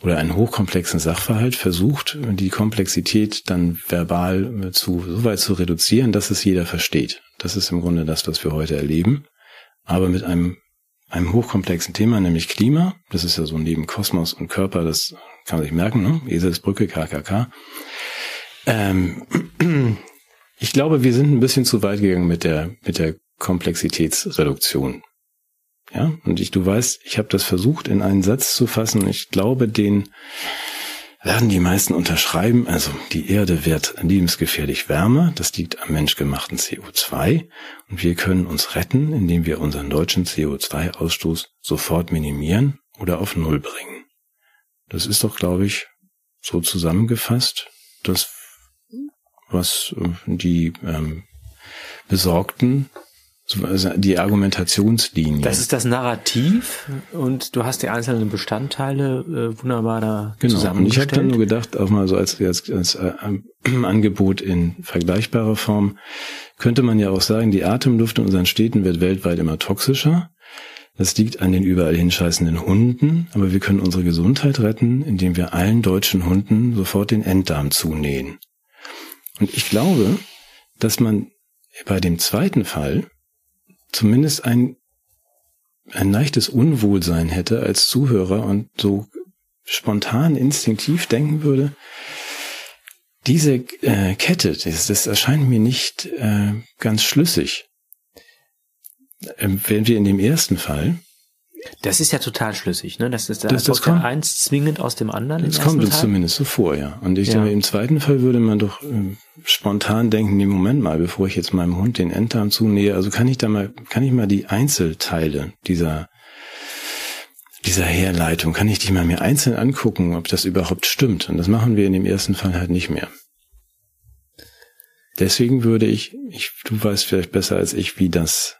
[SPEAKER 1] oder einen hochkomplexen Sachverhalt versucht, die Komplexität dann verbal zu, so weit zu reduzieren, dass es jeder versteht. Das ist im Grunde das, was wir heute erleben. Aber mit einem, einem hochkomplexen Thema, nämlich Klima. Das ist ja so neben Kosmos und Körper, das kann man sich merken, ne? Eselsbrücke, KKK. Ähm, [clears throat] ich glaube, wir sind ein bisschen zu weit gegangen mit der, mit der Komplexitätsreduktion. Ja, und ich, du weißt, ich habe das versucht in einen Satz zu fassen. Ich glaube, den werden die meisten unterschreiben, also die Erde wird lebensgefährlich wärmer, das liegt am menschgemachten CO2 und wir können uns retten, indem wir unseren deutschen CO2-Ausstoß sofort minimieren oder auf Null bringen. Das ist doch, glaube ich, so zusammengefasst, das, was äh, die ähm, Besorgten die Argumentationslinie.
[SPEAKER 2] Das ist das Narrativ und du hast die einzelnen Bestandteile äh, wunderbar da
[SPEAKER 1] genau. zusammengestellt. Und ich habe dann nur gedacht, auch mal so als, als, als äh, [clears throat] Angebot in vergleichbarer Form, könnte man ja auch sagen, die Atemluft in unseren Städten wird weltweit immer toxischer. Das liegt an den überall hinscheißenden Hunden, aber wir können unsere Gesundheit retten, indem wir allen deutschen Hunden sofort den Enddarm zunähen. Und ich glaube, dass man bei dem zweiten Fall zumindest ein, ein leichtes Unwohlsein hätte als Zuhörer und so spontan, instinktiv denken würde, diese äh, Kette, das, das erscheint mir nicht äh, ganz schlüssig. Ähm, wenn wir in dem ersten Fall
[SPEAKER 2] das ist ja total schlüssig, ne? Das ist da
[SPEAKER 1] das, das kommt,
[SPEAKER 2] eins zwingend aus dem anderen.
[SPEAKER 1] Das kommt uns zumindest so vor, ja. Und ich ja. denke, im zweiten Fall würde man doch äh, spontan denken, nee, Moment mal, bevor ich jetzt meinem Hund den Enddarm zunähe, also kann ich da mal, kann ich mal die Einzelteile dieser dieser Herleitung, kann ich die mal mir einzeln angucken, ob das überhaupt stimmt. Und das machen wir in dem ersten Fall halt nicht mehr. Deswegen würde ich, ich, du weißt vielleicht besser als ich, wie das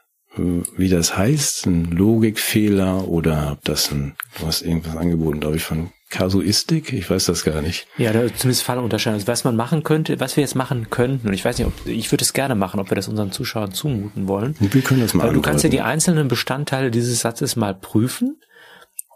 [SPEAKER 1] wie das heißt, ein Logikfehler oder ob das ein, du hast irgendwas angeboten, glaube ich, von Kasuistik? Ich weiß das gar nicht.
[SPEAKER 2] Ja, da zumindest Fallunterscheidung. Also was man machen könnte, was wir jetzt machen könnten, und ich weiß nicht, ob ich würde es gerne machen, ob wir das unseren Zuschauern zumuten wollen.
[SPEAKER 1] Wir können das mal.
[SPEAKER 2] Du kannst ja die einzelnen Bestandteile dieses Satzes mal prüfen.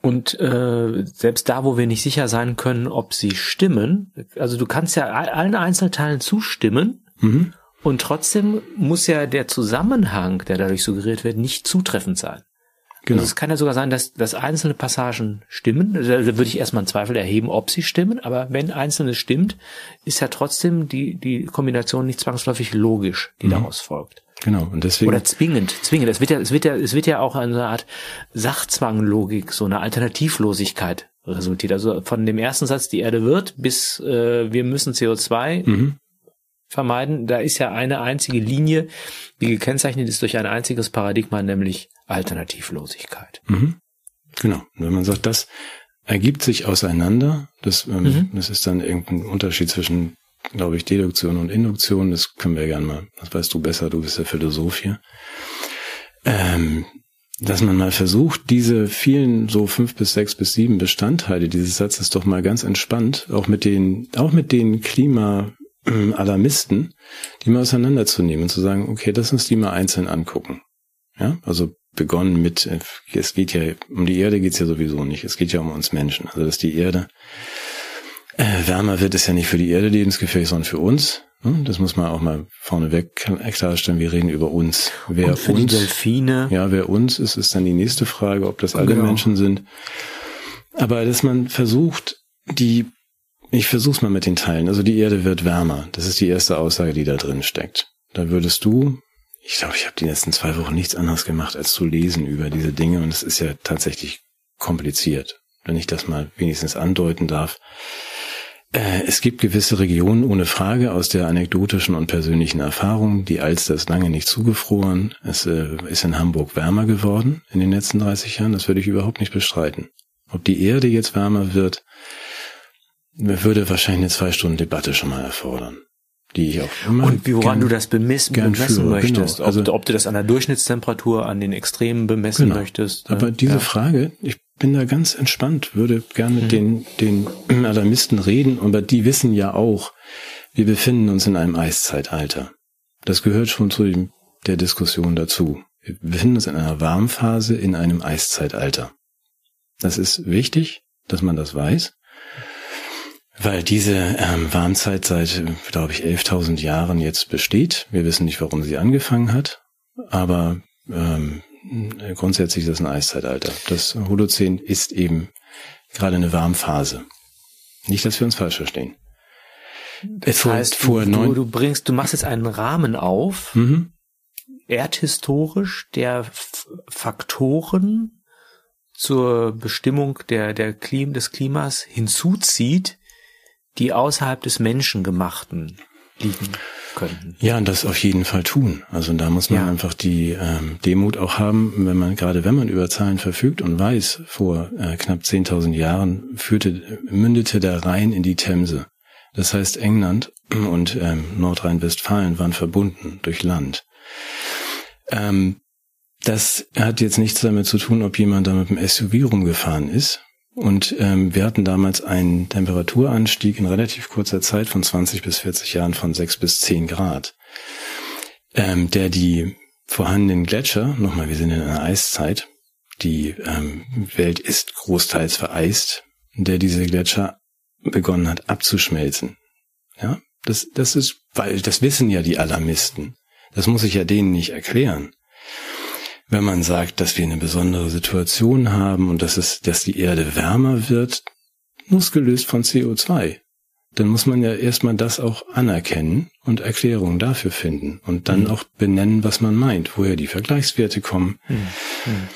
[SPEAKER 2] Und äh, selbst da, wo wir nicht sicher sein können, ob sie stimmen, also du kannst ja allen Einzelteilen zustimmen. Mhm. Und trotzdem muss ja der Zusammenhang, der dadurch suggeriert wird, nicht zutreffend sein. Genau. Also es kann ja sogar sein, dass, dass einzelne Passagen stimmen. Also da würde ich erstmal einen Zweifel erheben, ob sie stimmen. Aber wenn einzelne stimmt, ist ja trotzdem die, die Kombination nicht zwangsläufig logisch, die mhm. daraus folgt.
[SPEAKER 1] Genau. Und deswegen.
[SPEAKER 2] Oder zwingend, zwingend. Es wird ja, es wird ja, es wird ja auch eine Art Sachzwanglogik, so eine Alternativlosigkeit resultiert. Also von dem ersten Satz, die Erde wird, bis äh, wir müssen CO2 mhm vermeiden. Da ist ja eine einzige Linie, die gekennzeichnet ist durch ein einziges Paradigma, nämlich Alternativlosigkeit.
[SPEAKER 1] Mhm. Genau. Wenn man sagt, das ergibt sich auseinander, das, ähm, mhm. das ist dann irgendein Unterschied zwischen, glaube ich, Deduktion und Induktion. Das können wir gerne mal, das weißt du besser, du bist der Philosoph hier. Ähm, dass man mal versucht, diese vielen so fünf bis sechs bis sieben Bestandteile dieses Satzes doch mal ganz entspannt, auch mit den, auch mit den Klima Alarmisten, die mal auseinanderzunehmen und zu sagen, okay, lass uns die mal einzeln angucken. Ja, also begonnen mit, äh, es geht ja, um die Erde geht's ja sowieso nicht, es geht ja um uns Menschen. Also dass die Erde äh, wärmer wird, ist ja nicht für die Erde lebensgefährlich, sondern für uns. Das muss man auch mal vorneweg klarstellen. Wir reden über uns.
[SPEAKER 2] Wer Und für uns, die Delfine.
[SPEAKER 1] Ja, wer uns ist, ist dann die nächste Frage, ob das alle genau. Menschen sind. Aber dass man versucht, die, ich versuch's mal mit den Teilen. Also die Erde wird wärmer. Das ist die erste Aussage, die da drin steckt. Da würdest du, ich glaube, ich habe die letzten zwei Wochen nichts anderes gemacht, als zu lesen über diese Dinge. Und es ist ja tatsächlich kompliziert. Wenn ich das mal wenigstens andeuten darf. Äh, es gibt gewisse Regionen ohne Frage aus der anekdotischen und persönlichen Erfahrung. Die Alster ist lange nicht zugefroren. Es äh, ist in Hamburg wärmer geworden in den letzten 30 Jahren. Das würde ich überhaupt nicht bestreiten. Ob die Erde jetzt wärmer wird, würde wahrscheinlich eine zwei Stunden Debatte schon mal erfordern. Die ich auch
[SPEAKER 2] Und woran gern, du das bemessen, bemessen führe, möchtest. Genau. Also, ob, ob, du das an der Durchschnittstemperatur, an den Extremen bemessen genau. möchtest.
[SPEAKER 1] Aber diese ja. Frage, ich bin da ganz entspannt, würde gerne mit mhm. den, den [clears throat] Alarmisten reden, aber die wissen ja auch, wir befinden uns in einem Eiszeitalter. Das gehört schon zu dem, der Diskussion dazu. Wir befinden uns in einer Warmphase in einem Eiszeitalter. Das ist wichtig, dass man das weiß, weil diese ähm, Warmzeit seit, glaube ich, 11.000 Jahren jetzt besteht. Wir wissen nicht, warum sie angefangen hat, aber ähm, grundsätzlich ist das ein Eiszeitalter. Das Holozän ist eben gerade eine Warmphase. Nicht, dass wir uns falsch verstehen.
[SPEAKER 2] Das vor, heißt, vor du, du, bringst, du machst jetzt einen Rahmen auf, mhm. erdhistorisch, der Faktoren zur Bestimmung der, der Klim, des Klimas hinzuzieht, die außerhalb des Menschengemachten liegen könnten.
[SPEAKER 1] Ja, und das auf jeden Fall tun. Also da muss man ja. einfach die ähm, Demut auch haben, wenn man gerade wenn man über Zahlen verfügt und weiß, vor äh, knapp 10.000 Jahren führte mündete der Rhein in die Themse. Das heißt, England und ähm, Nordrhein-Westfalen waren verbunden durch Land. Ähm, das hat jetzt nichts damit zu tun, ob jemand da mit dem SUV rumgefahren ist, und ähm, wir hatten damals einen Temperaturanstieg in relativ kurzer Zeit von 20 bis 40 Jahren von 6 bis 10 Grad, ähm, der die vorhandenen Gletscher, nochmal, wir sind in einer Eiszeit, die ähm, Welt ist großteils vereist, der diese Gletscher begonnen hat abzuschmelzen. Ja, das, das ist, weil das wissen ja die Alarmisten. Das muss ich ja denen nicht erklären wenn man sagt, dass wir eine besondere Situation haben und dass es, dass die Erde wärmer wird, losgelöst von CO2, dann muss man ja erstmal das auch anerkennen und Erklärungen dafür finden und dann mhm. auch benennen, was man meint, woher die Vergleichswerte kommen, mhm. Mhm.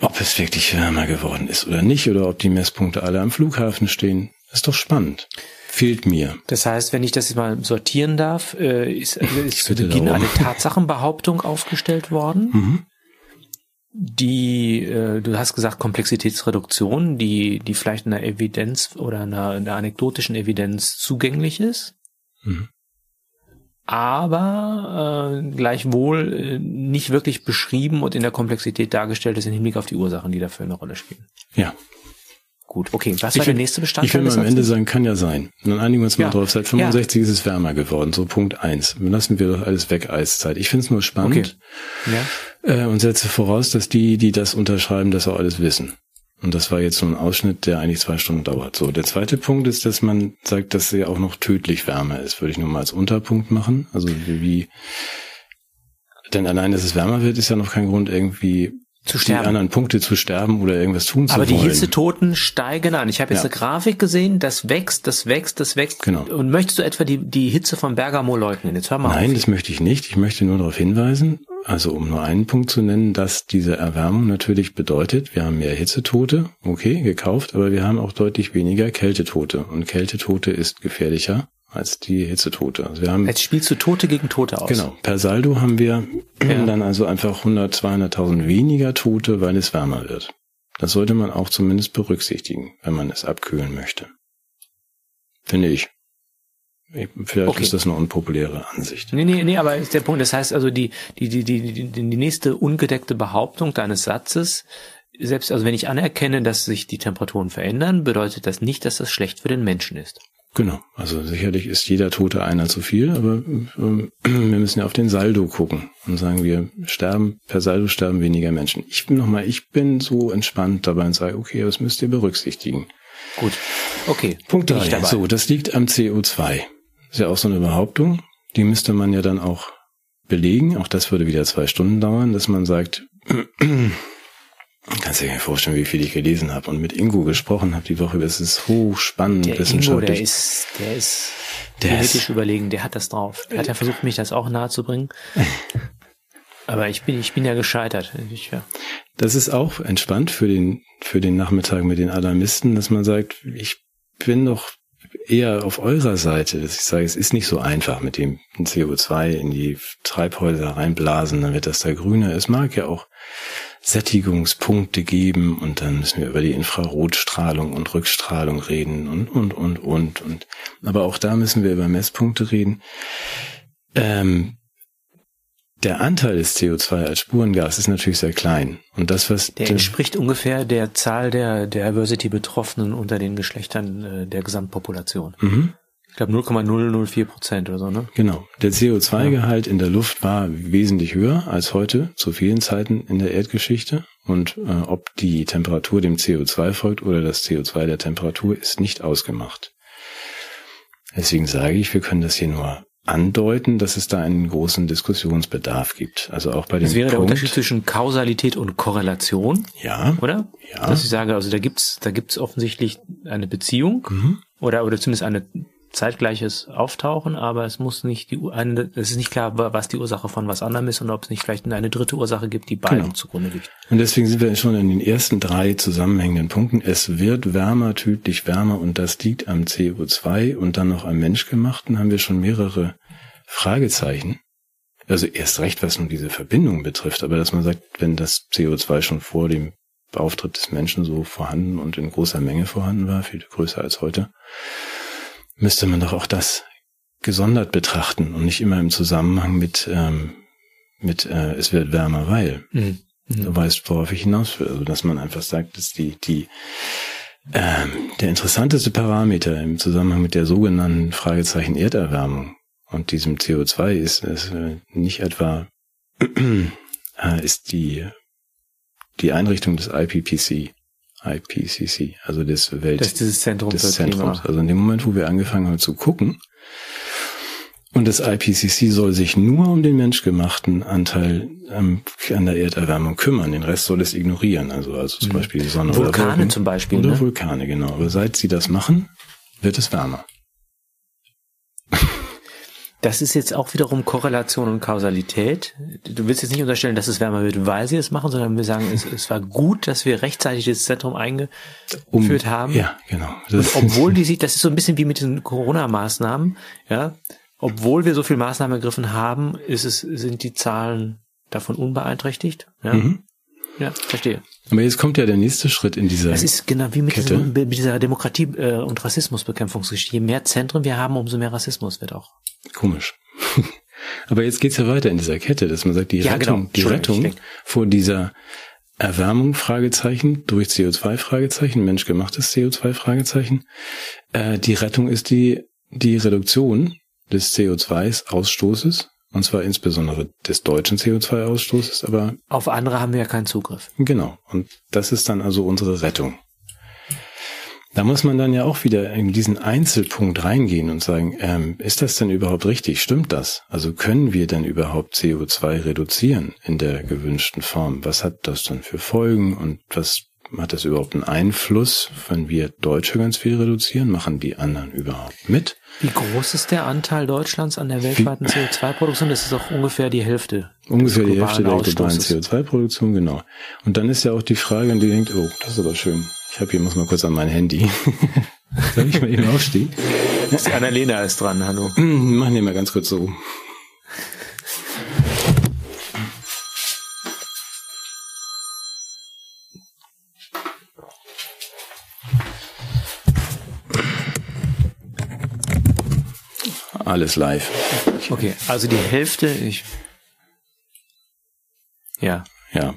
[SPEAKER 1] ob es wirklich wärmer geworden ist oder nicht oder ob die Messpunkte alle am Flughafen stehen. Ist doch spannend. Fehlt mir.
[SPEAKER 2] Das heißt, wenn ich das jetzt mal sortieren darf, äh, ist, ist zu Beginn eine Tatsachenbehauptung aufgestellt worden. Mhm die, äh, du hast gesagt Komplexitätsreduktion, die, die vielleicht einer Evidenz oder einer, einer anekdotischen Evidenz zugänglich ist, mhm. aber äh, gleichwohl äh, nicht wirklich beschrieben und in der Komplexität dargestellt ist im Hinblick auf die Ursachen, die dafür eine Rolle spielen.
[SPEAKER 1] Ja,
[SPEAKER 2] Gut, okay. Was war der nächste Bestandteil?
[SPEAKER 1] Ich will mal am Ende sagen, kann ja sein. Und dann einigen wir uns mal ja. drauf. Seit 65 ja. ist es wärmer geworden. So Punkt eins. Lassen wir doch alles weg, Eiszeit. Ich finde es nur spannend. Okay. Ja. Äh, und setze voraus, dass die, die das unterschreiben, das auch alles wissen. Und das war jetzt so ein Ausschnitt, der eigentlich zwei Stunden dauert. So, der zweite Punkt ist, dass man sagt, dass sie auch noch tödlich wärmer ist. Würde ich nur mal als Unterpunkt machen. Also wie, denn allein, dass es wärmer wird, ist ja noch kein Grund, irgendwie
[SPEAKER 2] zu sterben.
[SPEAKER 1] die anderen Punkte zu sterben oder irgendwas tun zu
[SPEAKER 2] Aber
[SPEAKER 1] wollen.
[SPEAKER 2] Aber die Hitzetoten steigen an. Ich habe jetzt ja. eine Grafik gesehen, das wächst, das wächst, das wächst.
[SPEAKER 1] Genau.
[SPEAKER 2] Und möchtest du etwa die, die Hitze von Bergamo leugnen? Jetzt hör mal
[SPEAKER 1] Nein,
[SPEAKER 2] auf.
[SPEAKER 1] das möchte ich nicht. Ich möchte nur darauf hinweisen, also um nur einen Punkt zu nennen, dass diese Erwärmung natürlich bedeutet, wir haben mehr Hitzetote, okay, gekauft, aber wir haben auch deutlich weniger Kältetote. Und Kältetote ist gefährlicher als die Hitzetote.
[SPEAKER 2] Also wir haben, Jetzt spielst du Tote gegen Tote aus.
[SPEAKER 1] Genau. Per Saldo haben wir ja. [clears throat] dann also einfach 100, 200.000 weniger Tote, weil es wärmer wird. Das sollte man auch zumindest berücksichtigen, wenn man es abkühlen möchte. Finde ich. Vielleicht okay. ist das eine unpopuläre Ansicht.
[SPEAKER 2] Nee, nee, nee, aber ist der Punkt, das heißt also, die, die, die, die, die, die nächste ungedeckte Behauptung deines Satzes, selbst also wenn ich anerkenne, dass sich die Temperaturen verändern, bedeutet das nicht, dass das schlecht für den Menschen ist.
[SPEAKER 1] Genau, also sicherlich ist jeder Tote einer zu viel, aber äh, [clears throat] wir müssen ja auf den Saldo gucken und sagen, wir sterben, per Saldo sterben weniger Menschen. Ich bin nochmal, ich bin so entspannt dabei und sage, okay, das müsst ihr berücksichtigen.
[SPEAKER 2] Gut, okay.
[SPEAKER 1] Punkt drei. So, das liegt am CO2. Ist ja auch so eine Behauptung. Die müsste man ja dann auch belegen. Auch das würde wieder zwei Stunden dauern, dass man sagt, [clears throat] Kannst du dir vorstellen, wie viel ich gelesen habe und mit Ingo gesprochen habe die Woche. Das ist hochspannend
[SPEAKER 2] der wissenschaftlich. Ingo, der ist, der ist der genetisch ist, überlegen, der hat das drauf. Der hat ja versucht, mich das auch nahezubringen. [laughs] Aber ich bin, ich bin ja gescheitert. Ich, ja.
[SPEAKER 1] Das ist auch entspannt für den, für den Nachmittag mit den Alarmisten, dass man sagt, ich bin doch eher auf eurer Seite, dass ich sage, es ist nicht so einfach mit dem CO2 in die Treibhäuser reinblasen, dann wird das da grüner. Es mag ja auch Sättigungspunkte geben und dann müssen wir über die Infrarotstrahlung und Rückstrahlung reden und, und, und, und, und. Aber auch da müssen wir über Messpunkte reden. Ähm, der Anteil des CO2 als Spurengas ist natürlich sehr klein. Und das, was.
[SPEAKER 2] Der entspricht ungefähr der Zahl der, der Diversity-Betroffenen unter den Geschlechtern äh, der Gesamtpopulation. Mhm. Ich glaube 0,004 Prozent oder so, ne?
[SPEAKER 1] Genau. Der CO2-Gehalt in der Luft war wesentlich höher als heute zu vielen Zeiten in der Erdgeschichte. Und äh, ob die Temperatur dem CO2 folgt oder das CO2 der Temperatur ist nicht ausgemacht. Deswegen sage ich, wir können das hier nur andeuten, dass es da einen großen Diskussionsbedarf gibt. Also auch bei dem
[SPEAKER 2] Das wäre Punkt, der Unterschied zwischen Kausalität und Korrelation.
[SPEAKER 1] Ja.
[SPEAKER 2] Oder? Ja. Dass ich sage, also da gibt's, da gibt's offensichtlich eine Beziehung mhm. oder oder zumindest eine zeitgleiches Auftauchen, aber es muss nicht die eine, es ist nicht klar, was die Ursache von was anderem ist und ob es nicht vielleicht eine dritte Ursache gibt, die beiden genau. zugrunde liegt.
[SPEAKER 1] Und deswegen sind wir schon in den ersten drei zusammenhängenden Punkten. Es wird wärmer, tödlich wärmer und das liegt am CO2 und dann noch am Menschgemachten haben wir schon mehrere Fragezeichen. Also erst recht, was nun diese Verbindung betrifft, aber dass man sagt, wenn das CO2 schon vor dem Auftritt des Menschen so vorhanden und in großer Menge vorhanden war, viel größer als heute, müsste man doch auch das gesondert betrachten und nicht immer im Zusammenhang mit, ähm, mit äh, es wird wärmer, weil. Mhm. Mhm. Du weißt, worauf ich hinaus will. Also, dass man einfach sagt, dass die, die, ähm, der interessanteste Parameter im Zusammenhang mit der sogenannten Fragezeichen Erderwärmung und diesem CO2 ist, ist äh, nicht etwa, [clears throat] äh, ist die, die Einrichtung des IPPC. IPCC, also des Welt
[SPEAKER 2] das dieses Zentrum
[SPEAKER 1] des Zentrums. Klima. Also in dem Moment, wo wir angefangen haben zu gucken, und das IPCC soll sich nur um den menschgemachten Anteil ähm, an der Erderwärmung kümmern. Den Rest soll es ignorieren. Also, also zum mhm. Beispiel die Sonne
[SPEAKER 2] Vulkane oder Vulkan, zum Beispiel.
[SPEAKER 1] Oder ne? Vulkane, genau. Aber seit sie das machen, wird es wärmer.
[SPEAKER 2] Das ist jetzt auch wiederum Korrelation und Kausalität. Du willst jetzt nicht unterstellen, dass es wärmer wird, weil sie es machen, sondern wir sagen, es, es war gut, dass wir rechtzeitig das Zentrum eingeführt um, haben.
[SPEAKER 1] Ja, genau.
[SPEAKER 2] Und obwohl die sich, das ist so ein bisschen wie mit den Corona-Maßnahmen, ja, obwohl wir so viel Maßnahmen ergriffen haben, ist es, sind die Zahlen davon unbeeinträchtigt. Ja, mhm. ja verstehe.
[SPEAKER 1] Aber jetzt kommt ja der nächste Schritt in dieser
[SPEAKER 2] Das ist genau wie mit, diesem, mit dieser Demokratie- äh, und Rassismusbekämpfungsgeschichte. Je mehr Zentren wir haben, umso mehr Rassismus wird auch.
[SPEAKER 1] Komisch. [laughs] Aber jetzt geht's ja weiter in dieser Kette, dass man sagt, die ja, Rettung, genau. die Rettung vor dieser Erwärmung, Fragezeichen, durch CO2, Fragezeichen, menschgemachtes CO2, Fragezeichen. Äh, die Rettung ist die, die Reduktion des CO2-Ausstoßes, und zwar insbesondere des deutschen CO2-Ausstoßes, aber.
[SPEAKER 2] Auf andere haben wir ja keinen Zugriff.
[SPEAKER 1] Genau. Und das ist dann also unsere Rettung. Da muss man dann ja auch wieder in diesen Einzelpunkt reingehen und sagen, ähm, ist das denn überhaupt richtig? Stimmt das? Also können wir denn überhaupt CO2 reduzieren in der gewünschten Form? Was hat das dann für Folgen und was hat das überhaupt einen Einfluss, wenn wir Deutsche ganz viel reduzieren? Machen die anderen überhaupt mit?
[SPEAKER 2] Wie groß ist der Anteil Deutschlands an der weltweiten CO2-Produktion? Das ist auch ungefähr die Hälfte.
[SPEAKER 1] Ungefähr die Hälfte der globalen CO2-Produktion, genau. Und dann ist ja auch die Frage, und die denkt, oh, das ist aber schön. Ich habe hier, muss mal kurz an mein Handy. [laughs] Soll ich mal eben aufstehen?
[SPEAKER 2] Annalena ist dran, hallo.
[SPEAKER 1] Machen wir mal ganz kurz so. Alles live.
[SPEAKER 2] Okay, also die Hälfte, ich. Ja.
[SPEAKER 1] Ja.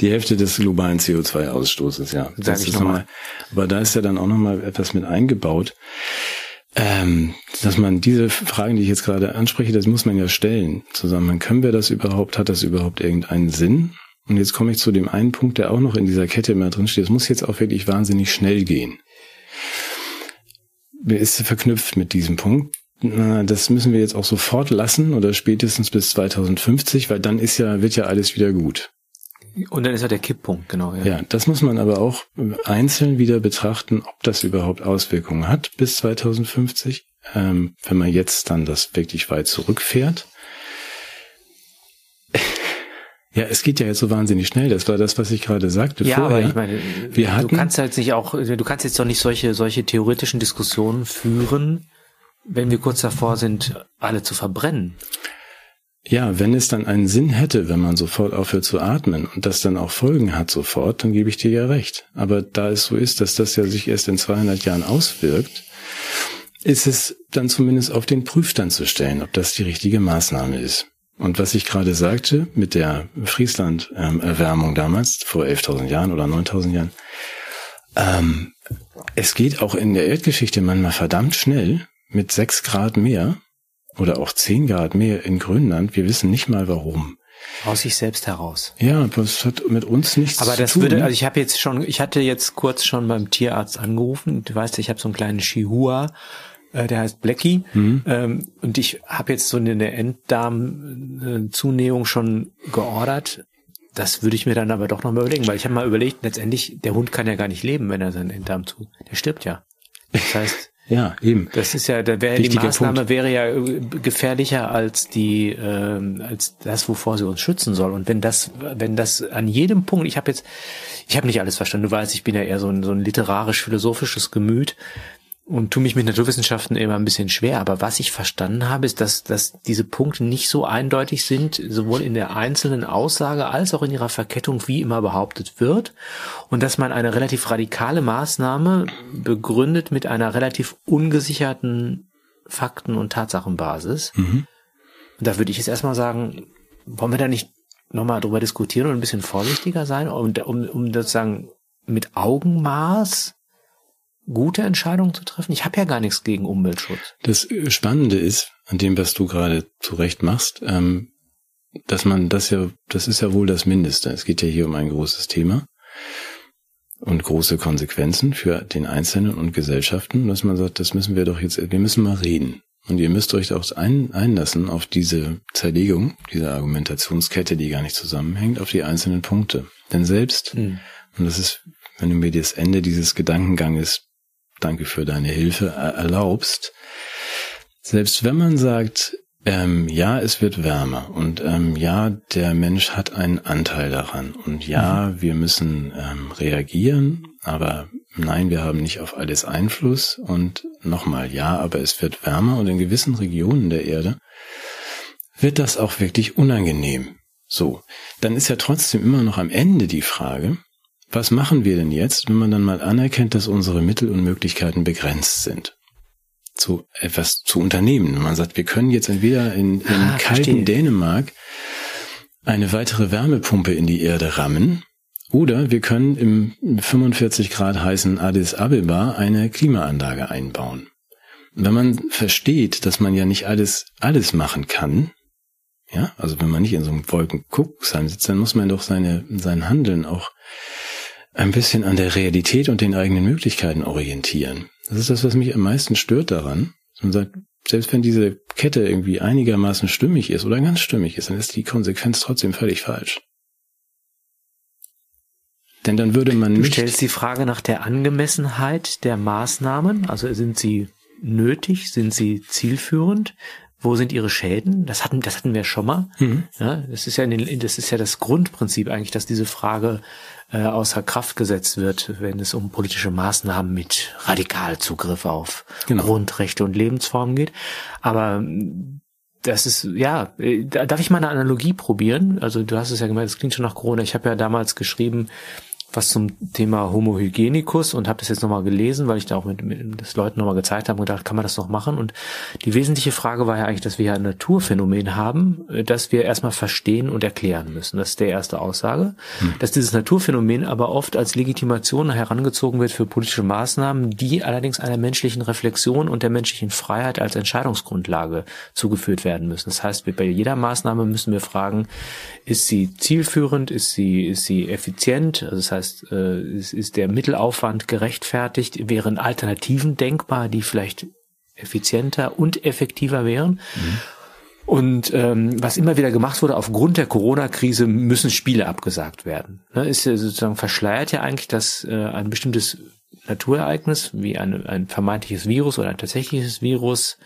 [SPEAKER 1] Die Hälfte des globalen CO2-Ausstoßes, ja. Sag das ich ist nochmal. Aber da ist ja dann auch nochmal etwas mit eingebaut. Ähm, dass man diese Fragen, die ich jetzt gerade anspreche, das muss man ja stellen. Zusammen, können wir das überhaupt? Hat das überhaupt irgendeinen Sinn? Und jetzt komme ich zu dem einen Punkt, der auch noch in dieser Kette immer drin steht. Es muss jetzt auch wirklich wahnsinnig schnell gehen. Ist verknüpft mit diesem Punkt. Das müssen wir jetzt auch sofort lassen oder spätestens bis 2050, weil dann ist ja, wird ja alles wieder gut.
[SPEAKER 2] Und dann ist ja der Kipppunkt, genau.
[SPEAKER 1] Ja. ja, das muss man aber auch einzeln wieder betrachten, ob das überhaupt Auswirkungen hat bis 2050. Ähm, wenn man jetzt dann das wirklich weit zurückfährt. Ja, es geht ja jetzt so wahnsinnig schnell. Das war das, was ich gerade sagte.
[SPEAKER 2] Ja,
[SPEAKER 1] vorher.
[SPEAKER 2] aber ich meine, wir hatten, du kannst halt nicht auch, du kannst jetzt doch nicht solche, solche theoretischen Diskussionen führen, wenn wir kurz davor sind, alle zu verbrennen.
[SPEAKER 1] Ja, wenn es dann einen Sinn hätte, wenn man sofort aufhört zu atmen und das dann auch Folgen hat sofort, dann gebe ich dir ja recht. Aber da es so ist, dass das ja sich erst in 200 Jahren auswirkt, ist es dann zumindest auf den Prüfstand zu stellen, ob das die richtige Maßnahme ist. Und was ich gerade sagte mit der Friesland-Erwärmung damals, vor 11.000 Jahren oder 9.000 Jahren, ähm, es geht auch in der Erdgeschichte manchmal verdammt schnell mit sechs Grad mehr oder auch zehn Grad mehr in Grönland. Wir wissen nicht mal warum.
[SPEAKER 2] Aus sich selbst heraus.
[SPEAKER 1] Ja, das hat mit uns nichts
[SPEAKER 2] Aber
[SPEAKER 1] zu
[SPEAKER 2] das
[SPEAKER 1] tun.
[SPEAKER 2] würde, also ich habe jetzt schon, ich hatte jetzt kurz schon beim Tierarzt angerufen. Du weißt, ich habe so einen kleinen Chihuahua, äh, der heißt Blackie.
[SPEAKER 1] Mhm.
[SPEAKER 2] Ähm, und ich habe jetzt so eine Enddarmzunähung schon geordert. Das würde ich mir dann aber doch noch mal überlegen, weil ich habe mal überlegt, letztendlich, der Hund kann ja gar nicht leben, wenn er seinen Enddarm zu. Der stirbt ja. Das heißt,
[SPEAKER 1] ja, eben.
[SPEAKER 2] Das ist ja, da wäre die Maßnahme
[SPEAKER 1] Punkt.
[SPEAKER 2] wäre ja äh, gefährlicher als die, ähm, als das, wovor sie uns schützen soll. Und wenn das, wenn das an jedem Punkt, ich habe jetzt, ich habe nicht alles verstanden. Du weißt, ich bin ja eher so ein, so ein literarisch-philosophisches Gemüt und tu mich mit Naturwissenschaften immer ein bisschen schwer. Aber was ich verstanden habe, ist, dass, dass diese Punkte nicht so eindeutig sind, sowohl in der einzelnen Aussage als auch in ihrer Verkettung, wie immer behauptet wird. Und dass man eine relativ radikale Maßnahme begründet mit einer relativ ungesicherten Fakten- und Tatsachenbasis.
[SPEAKER 1] Mhm.
[SPEAKER 2] Und da würde ich jetzt erstmal sagen, wollen wir da nicht nochmal drüber diskutieren und ein bisschen vorsichtiger sein, um, um, um sozusagen mit Augenmaß gute Entscheidungen zu treffen? Ich habe ja gar nichts gegen Umweltschutz.
[SPEAKER 1] Das Spannende ist, an dem, was du gerade zurecht machst, ähm, dass man das ja, das ist ja wohl das Mindeste. Es geht ja hier um ein großes Thema und große Konsequenzen für den Einzelnen und Gesellschaften, dass man sagt, das müssen wir doch jetzt, wir müssen mal reden. Und ihr müsst euch auch ein, einlassen auf diese Zerlegung, diese Argumentationskette, die gar nicht zusammenhängt, auf die einzelnen Punkte. Denn selbst,
[SPEAKER 2] Hm.
[SPEAKER 1] und das ist, wenn du mir das Ende dieses Gedankenganges, danke für deine Hilfe, er- erlaubst, selbst wenn man sagt, ähm, ja, es wird wärmer und ähm, ja, der Mensch hat einen Anteil daran und ja, wir müssen ähm, reagieren, aber nein, wir haben nicht auf alles Einfluss und nochmal, ja, aber es wird wärmer und in gewissen Regionen der Erde wird das auch wirklich unangenehm. So, dann ist ja trotzdem immer noch am Ende die Frage, was machen wir denn jetzt, wenn man dann mal anerkennt, dass unsere Mittel und Möglichkeiten begrenzt sind? Zu etwas zu unternehmen. Man sagt, wir können jetzt entweder in, in
[SPEAKER 2] Ah,
[SPEAKER 1] kalten
[SPEAKER 2] verstehe.
[SPEAKER 1] Dänemark eine weitere Wärmepumpe in die Erde rammen, oder wir können im 45 Grad heißen Addis Abeba eine Klimaanlage einbauen. Wenn man versteht, dass man ja nicht alles, alles machen kann, ja, also wenn man nicht in so einem Wolkenkuckucksheim sitzt, dann muss man doch seine, sein Handeln auch ein bisschen an der Realität und den eigenen Möglichkeiten orientieren. Das ist das, was mich am meisten stört daran. Man sagt, selbst wenn diese Kette irgendwie einigermaßen stimmig ist oder ganz stimmig ist, dann ist die Konsequenz trotzdem völlig falsch. Denn dann würde man
[SPEAKER 2] Du
[SPEAKER 1] nicht.
[SPEAKER 2] stellst die Frage nach der Angemessenheit der Maßnahmen. Also sind sie nötig? Sind sie zielführend? Wo sind ihre Schäden? Das hatten, das hatten wir schon mal.
[SPEAKER 1] Mhm.
[SPEAKER 2] Ja, das ist ja, den, das ist ja das Grundprinzip eigentlich, dass diese Frage äh, außer Kraft gesetzt wird, wenn es um politische Maßnahmen mit Radikalzugriff auf
[SPEAKER 1] Genau.
[SPEAKER 2] Grundrechte und Lebensformen geht. Aber mm, das ist, ja, äh, da- darf ich mal eine Analogie probieren? Also du hast es ja gemeint, es klingt schon nach Corona. Ich habe ja damals geschrieben, was zum Thema Homo hygienicus und habe das jetzt nochmal gelesen, weil ich da auch mit, mit das Leuten nochmal gezeigt habe und gedacht, kann man das noch machen? Und die wesentliche Frage war ja eigentlich, dass wir ja ein Naturphänomen haben, äh, das wir erstmal verstehen und erklären müssen. Das ist der erste Aussage. Hm. Dass dieses Naturphänomen aber oft als Legitimation herangezogen wird für politische Maßnahmen, die allerdings einer menschlichen Reflexion und der menschlichen Freiheit als Entscheidungsgrundlage zugeführt werden müssen. Das heißt, bei jeder Maßnahme müssen wir fragen, ist sie zielführend, ist sie, ist sie effizient? Also das heißt, heißt, äh, ist, ist der Mittelaufwand gerechtfertigt? Wären Alternativen denkbar, die vielleicht effizienter und effektiver wären? Mhm. Und ähm, was immer wieder gemacht wurde, aufgrund der Corona-Krise müssen Spiele abgesagt werden. Ne, ist ja sozusagen verschleiert ja eigentlich, dass äh, ein bestimmtes Naturereignis, wie ein, ein vermeintliches Virus oder ein tatsächliches Virus,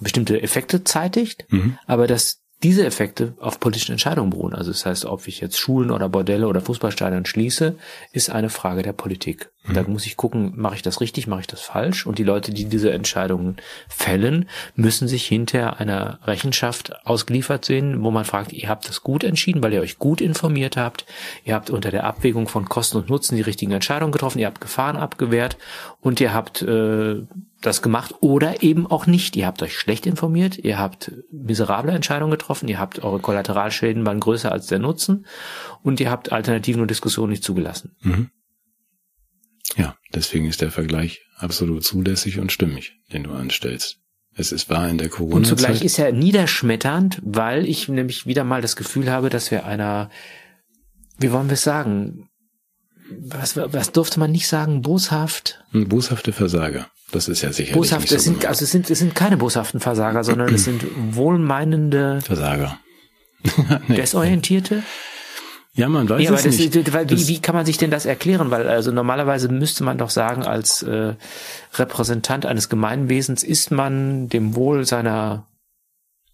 [SPEAKER 2] bestimmte Effekte zeitigt, mhm. aber dass diese Effekte auf politischen Entscheidungen beruhen. Also das heißt, ob ich jetzt Schulen oder Bordelle oder Fußballstadien schließe, ist eine Frage der Politik. Mhm. Da muss ich gucken, mache ich das richtig, mache ich das falsch? Und die Leute, die diese Entscheidungen fällen, müssen sich hinter einer Rechenschaft ausgeliefert sehen, wo man fragt, ihr habt das gut entschieden, weil ihr euch gut informiert habt, ihr habt unter der Abwägung von Kosten und Nutzen die richtigen Entscheidungen getroffen, ihr habt Gefahren abgewehrt und ihr habt äh, das gemacht oder eben auch nicht. Ihr habt euch schlecht informiert, ihr habt miserable Entscheidungen getroffen, ihr habt eure Kollateralschäden waren größer als der Nutzen und ihr habt Alternativen und Diskussionen nicht zugelassen. Mhm.
[SPEAKER 1] Ja, deswegen ist der Vergleich absolut zulässig und stimmig, den du anstellst. Es ist wahr in der Corona-Zeit. Und
[SPEAKER 2] zugleich ist er niederschmetternd, weil ich nämlich wieder mal das Gefühl habe, dass wir einer, wie wollen wir es sagen, was, was durfte man nicht sagen, boshaft?
[SPEAKER 1] Ein boshafte Versager. Das ist ja sicher.
[SPEAKER 2] Boshaft, es so sind, also es sind, es sind keine boshaften Versager, sondern es sind wohlmeinende
[SPEAKER 1] Versager. [laughs]
[SPEAKER 2] nee. Desorientierte?
[SPEAKER 1] Ja, man weiß ja, es das,
[SPEAKER 2] nicht. Weil, wie, wie kann man sich denn das erklären? Weil also normalerweise müsste man doch sagen, als äh, Repräsentant eines Gemeinwesens ist man dem Wohl seiner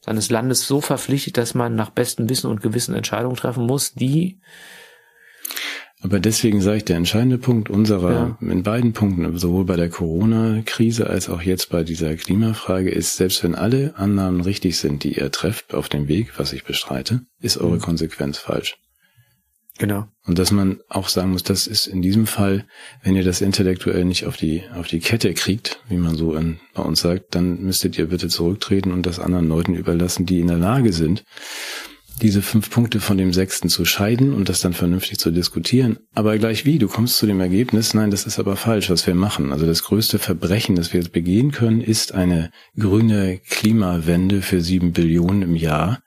[SPEAKER 2] seines Landes so verpflichtet, dass man nach bestem Wissen und Gewissen Entscheidungen treffen muss, die
[SPEAKER 1] aber deswegen sage ich, der entscheidende Punkt unserer, ja. in beiden Punkten, sowohl bei der Corona-Krise als auch jetzt bei dieser Klimafrage, ist, selbst wenn alle Annahmen richtig sind, die ihr trefft auf dem Weg, was ich bestreite, ist eure mhm. Konsequenz falsch.
[SPEAKER 2] Genau.
[SPEAKER 1] Und dass man auch sagen muss, das ist in diesem Fall, wenn ihr das intellektuell nicht auf die, auf die Kette kriegt, wie man so in, bei uns sagt, dann müsstet ihr bitte zurücktreten und das anderen Leuten überlassen, die in der Lage sind, diese fünf Punkte von dem sechsten zu scheiden und das dann vernünftig zu diskutieren. Aber gleich wie, du kommst zu dem Ergebnis, nein, das ist aber falsch, was wir machen. Also das größte Verbrechen, das wir jetzt begehen können, ist eine grüne Klimawende für sieben Billionen im Jahr,